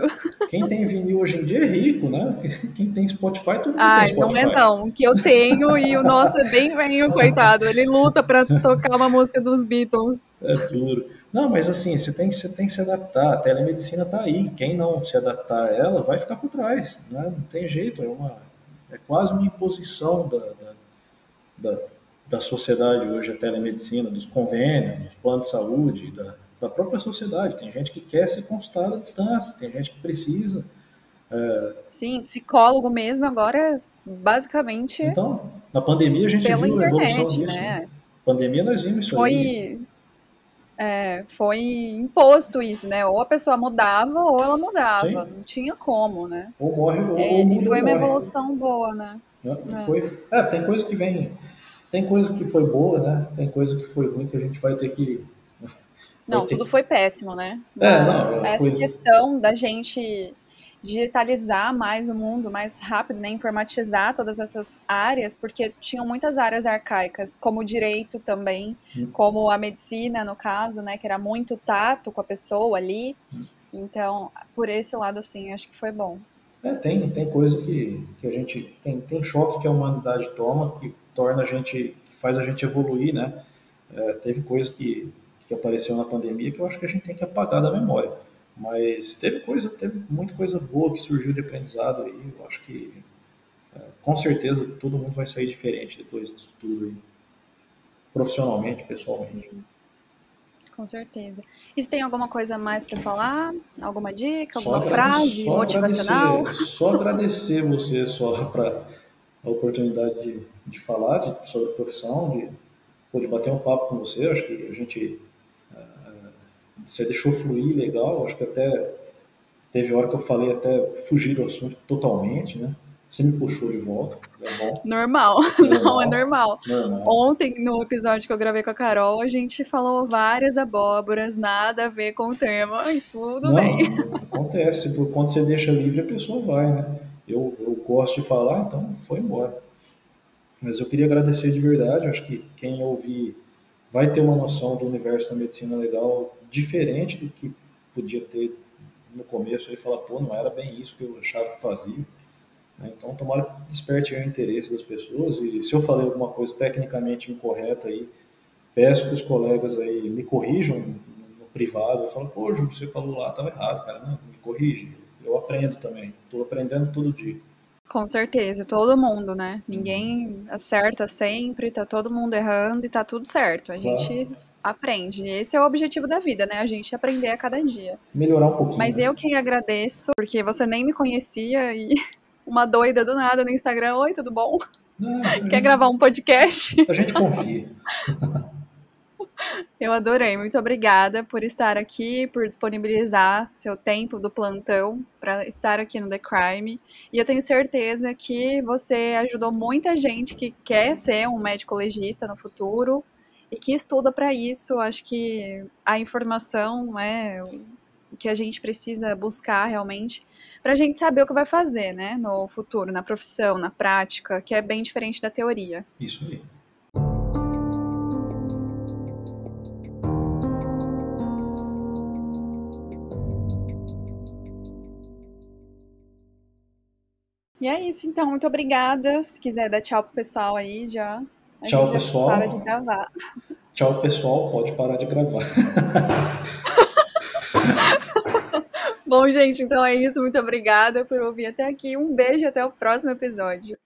Quem tem vinil hoje em dia é rico, né? Quem tem Spotify, todo mundo Ai, tem Spotify. não é não. O que eu tenho e o nosso é bem velho, coitado. Ele luta para tocar uma música dos Beatles. É duro. Não, mas assim, você tem, você tem que se adaptar. A telemedicina está aí. Quem não se adaptar a ela vai ficar por trás. Né? Não tem jeito. É, uma, é quase uma imposição da, da, da da sociedade hoje, a telemedicina, dos convênios, dos planos de saúde, da, da própria sociedade. Tem gente que quer ser consultada à distância, tem gente que precisa. É... Sim, psicólogo mesmo agora, basicamente. Então, na pandemia a gente viu internet, a evolução disso. Né? né? Pandemia nós vimos isso foi, aí. É, foi imposto isso, né? Ou a pessoa mudava ou ela mudava. Sim. Não tinha como, né? Ou morre ou, é, ou E foi uma morre. evolução boa, né? É, foi. É, tem coisa que vem tem coisa que foi boa, né? Tem coisa que foi ruim que a gente vai ter que. Não, tudo que... foi péssimo, né? É, Mas não, essa coisa... questão da gente digitalizar mais o mundo, mais rápido, né? informatizar todas essas áreas, porque tinham muitas áreas arcaicas, como o direito também, hum. como a medicina, no caso, né? Que era muito tato com a pessoa ali. Hum. Então, por esse lado, sim, acho que foi bom. É, tem, tem coisa que, que a gente. Tem, tem choque que a humanidade toma que torna a gente, que faz a gente evoluir, né? É, teve coisa que, que apareceu na pandemia que eu acho que a gente tem que apagar da memória. Mas teve coisa, teve muita coisa boa que surgiu de aprendizado aí. Eu acho que é, com certeza todo mundo vai sair diferente depois disso tudo aí. Profissionalmente, pessoalmente. Com certeza. E se tem alguma coisa mais para falar? Alguma dica? Alguma frase motivacional? Agradecer, só agradecer você só para a oportunidade de, de falar de, sobre a profissão, de, de bater um papo com você. Acho que a gente. Uh, você deixou fluir legal. Acho que até teve hora que eu falei até fugir do assunto totalmente, né? Você me puxou de volta. É normal. normal. Não, é normal. normal. Ontem, no episódio que eu gravei com a Carol, a gente falou várias abóboras, nada a ver com o tema, e tudo Não, bem. Acontece, por quando você deixa livre, a pessoa vai, né? Eu, eu gosto de falar, então foi embora. Mas eu queria agradecer de verdade, acho que quem ouvir vai ter uma noção do universo da medicina legal diferente do que podia ter no começo. Aí falar, pô, não era bem isso que eu achava que fazia. Né? Então, tomara que desperte o interesse das pessoas. E se eu falei alguma coisa tecnicamente incorreta aí, peço que os colegas aí me corrijam no privado. Eu falo, pô, Júlio, você falou lá, estava errado, cara. Não, me corrige. Eu aprendo também. Estou aprendendo todo dia. Com certeza, todo mundo, né? Ninguém acerta sempre, tá todo mundo errando e tá tudo certo. A claro. gente aprende. Esse é o objetivo da vida, né? A gente aprender a cada dia. Melhorar um pouquinho. Mas né? eu quem agradeço, porque você nem me conhecia e uma doida do nada no Instagram. Oi, tudo bom? Ah, Quer gravar um podcast? A gente confia. Eu adorei. Muito obrigada por estar aqui, por disponibilizar seu tempo do plantão para estar aqui no The Crime. E eu tenho certeza que você ajudou muita gente que quer ser um médico legista no futuro e que estuda para isso. Acho que a informação é o que a gente precisa buscar realmente para a gente saber o que vai fazer, né, no futuro, na profissão, na prática, que é bem diferente da teoria. Isso aí. E é isso, então. Muito obrigada. Se quiser dar tchau pro pessoal aí, já. Tchau, pessoal. Para de gravar. Tchau, pessoal. Pode parar de gravar. Bom, gente, então é isso. Muito obrigada por ouvir até aqui. Um beijo e até o próximo episódio.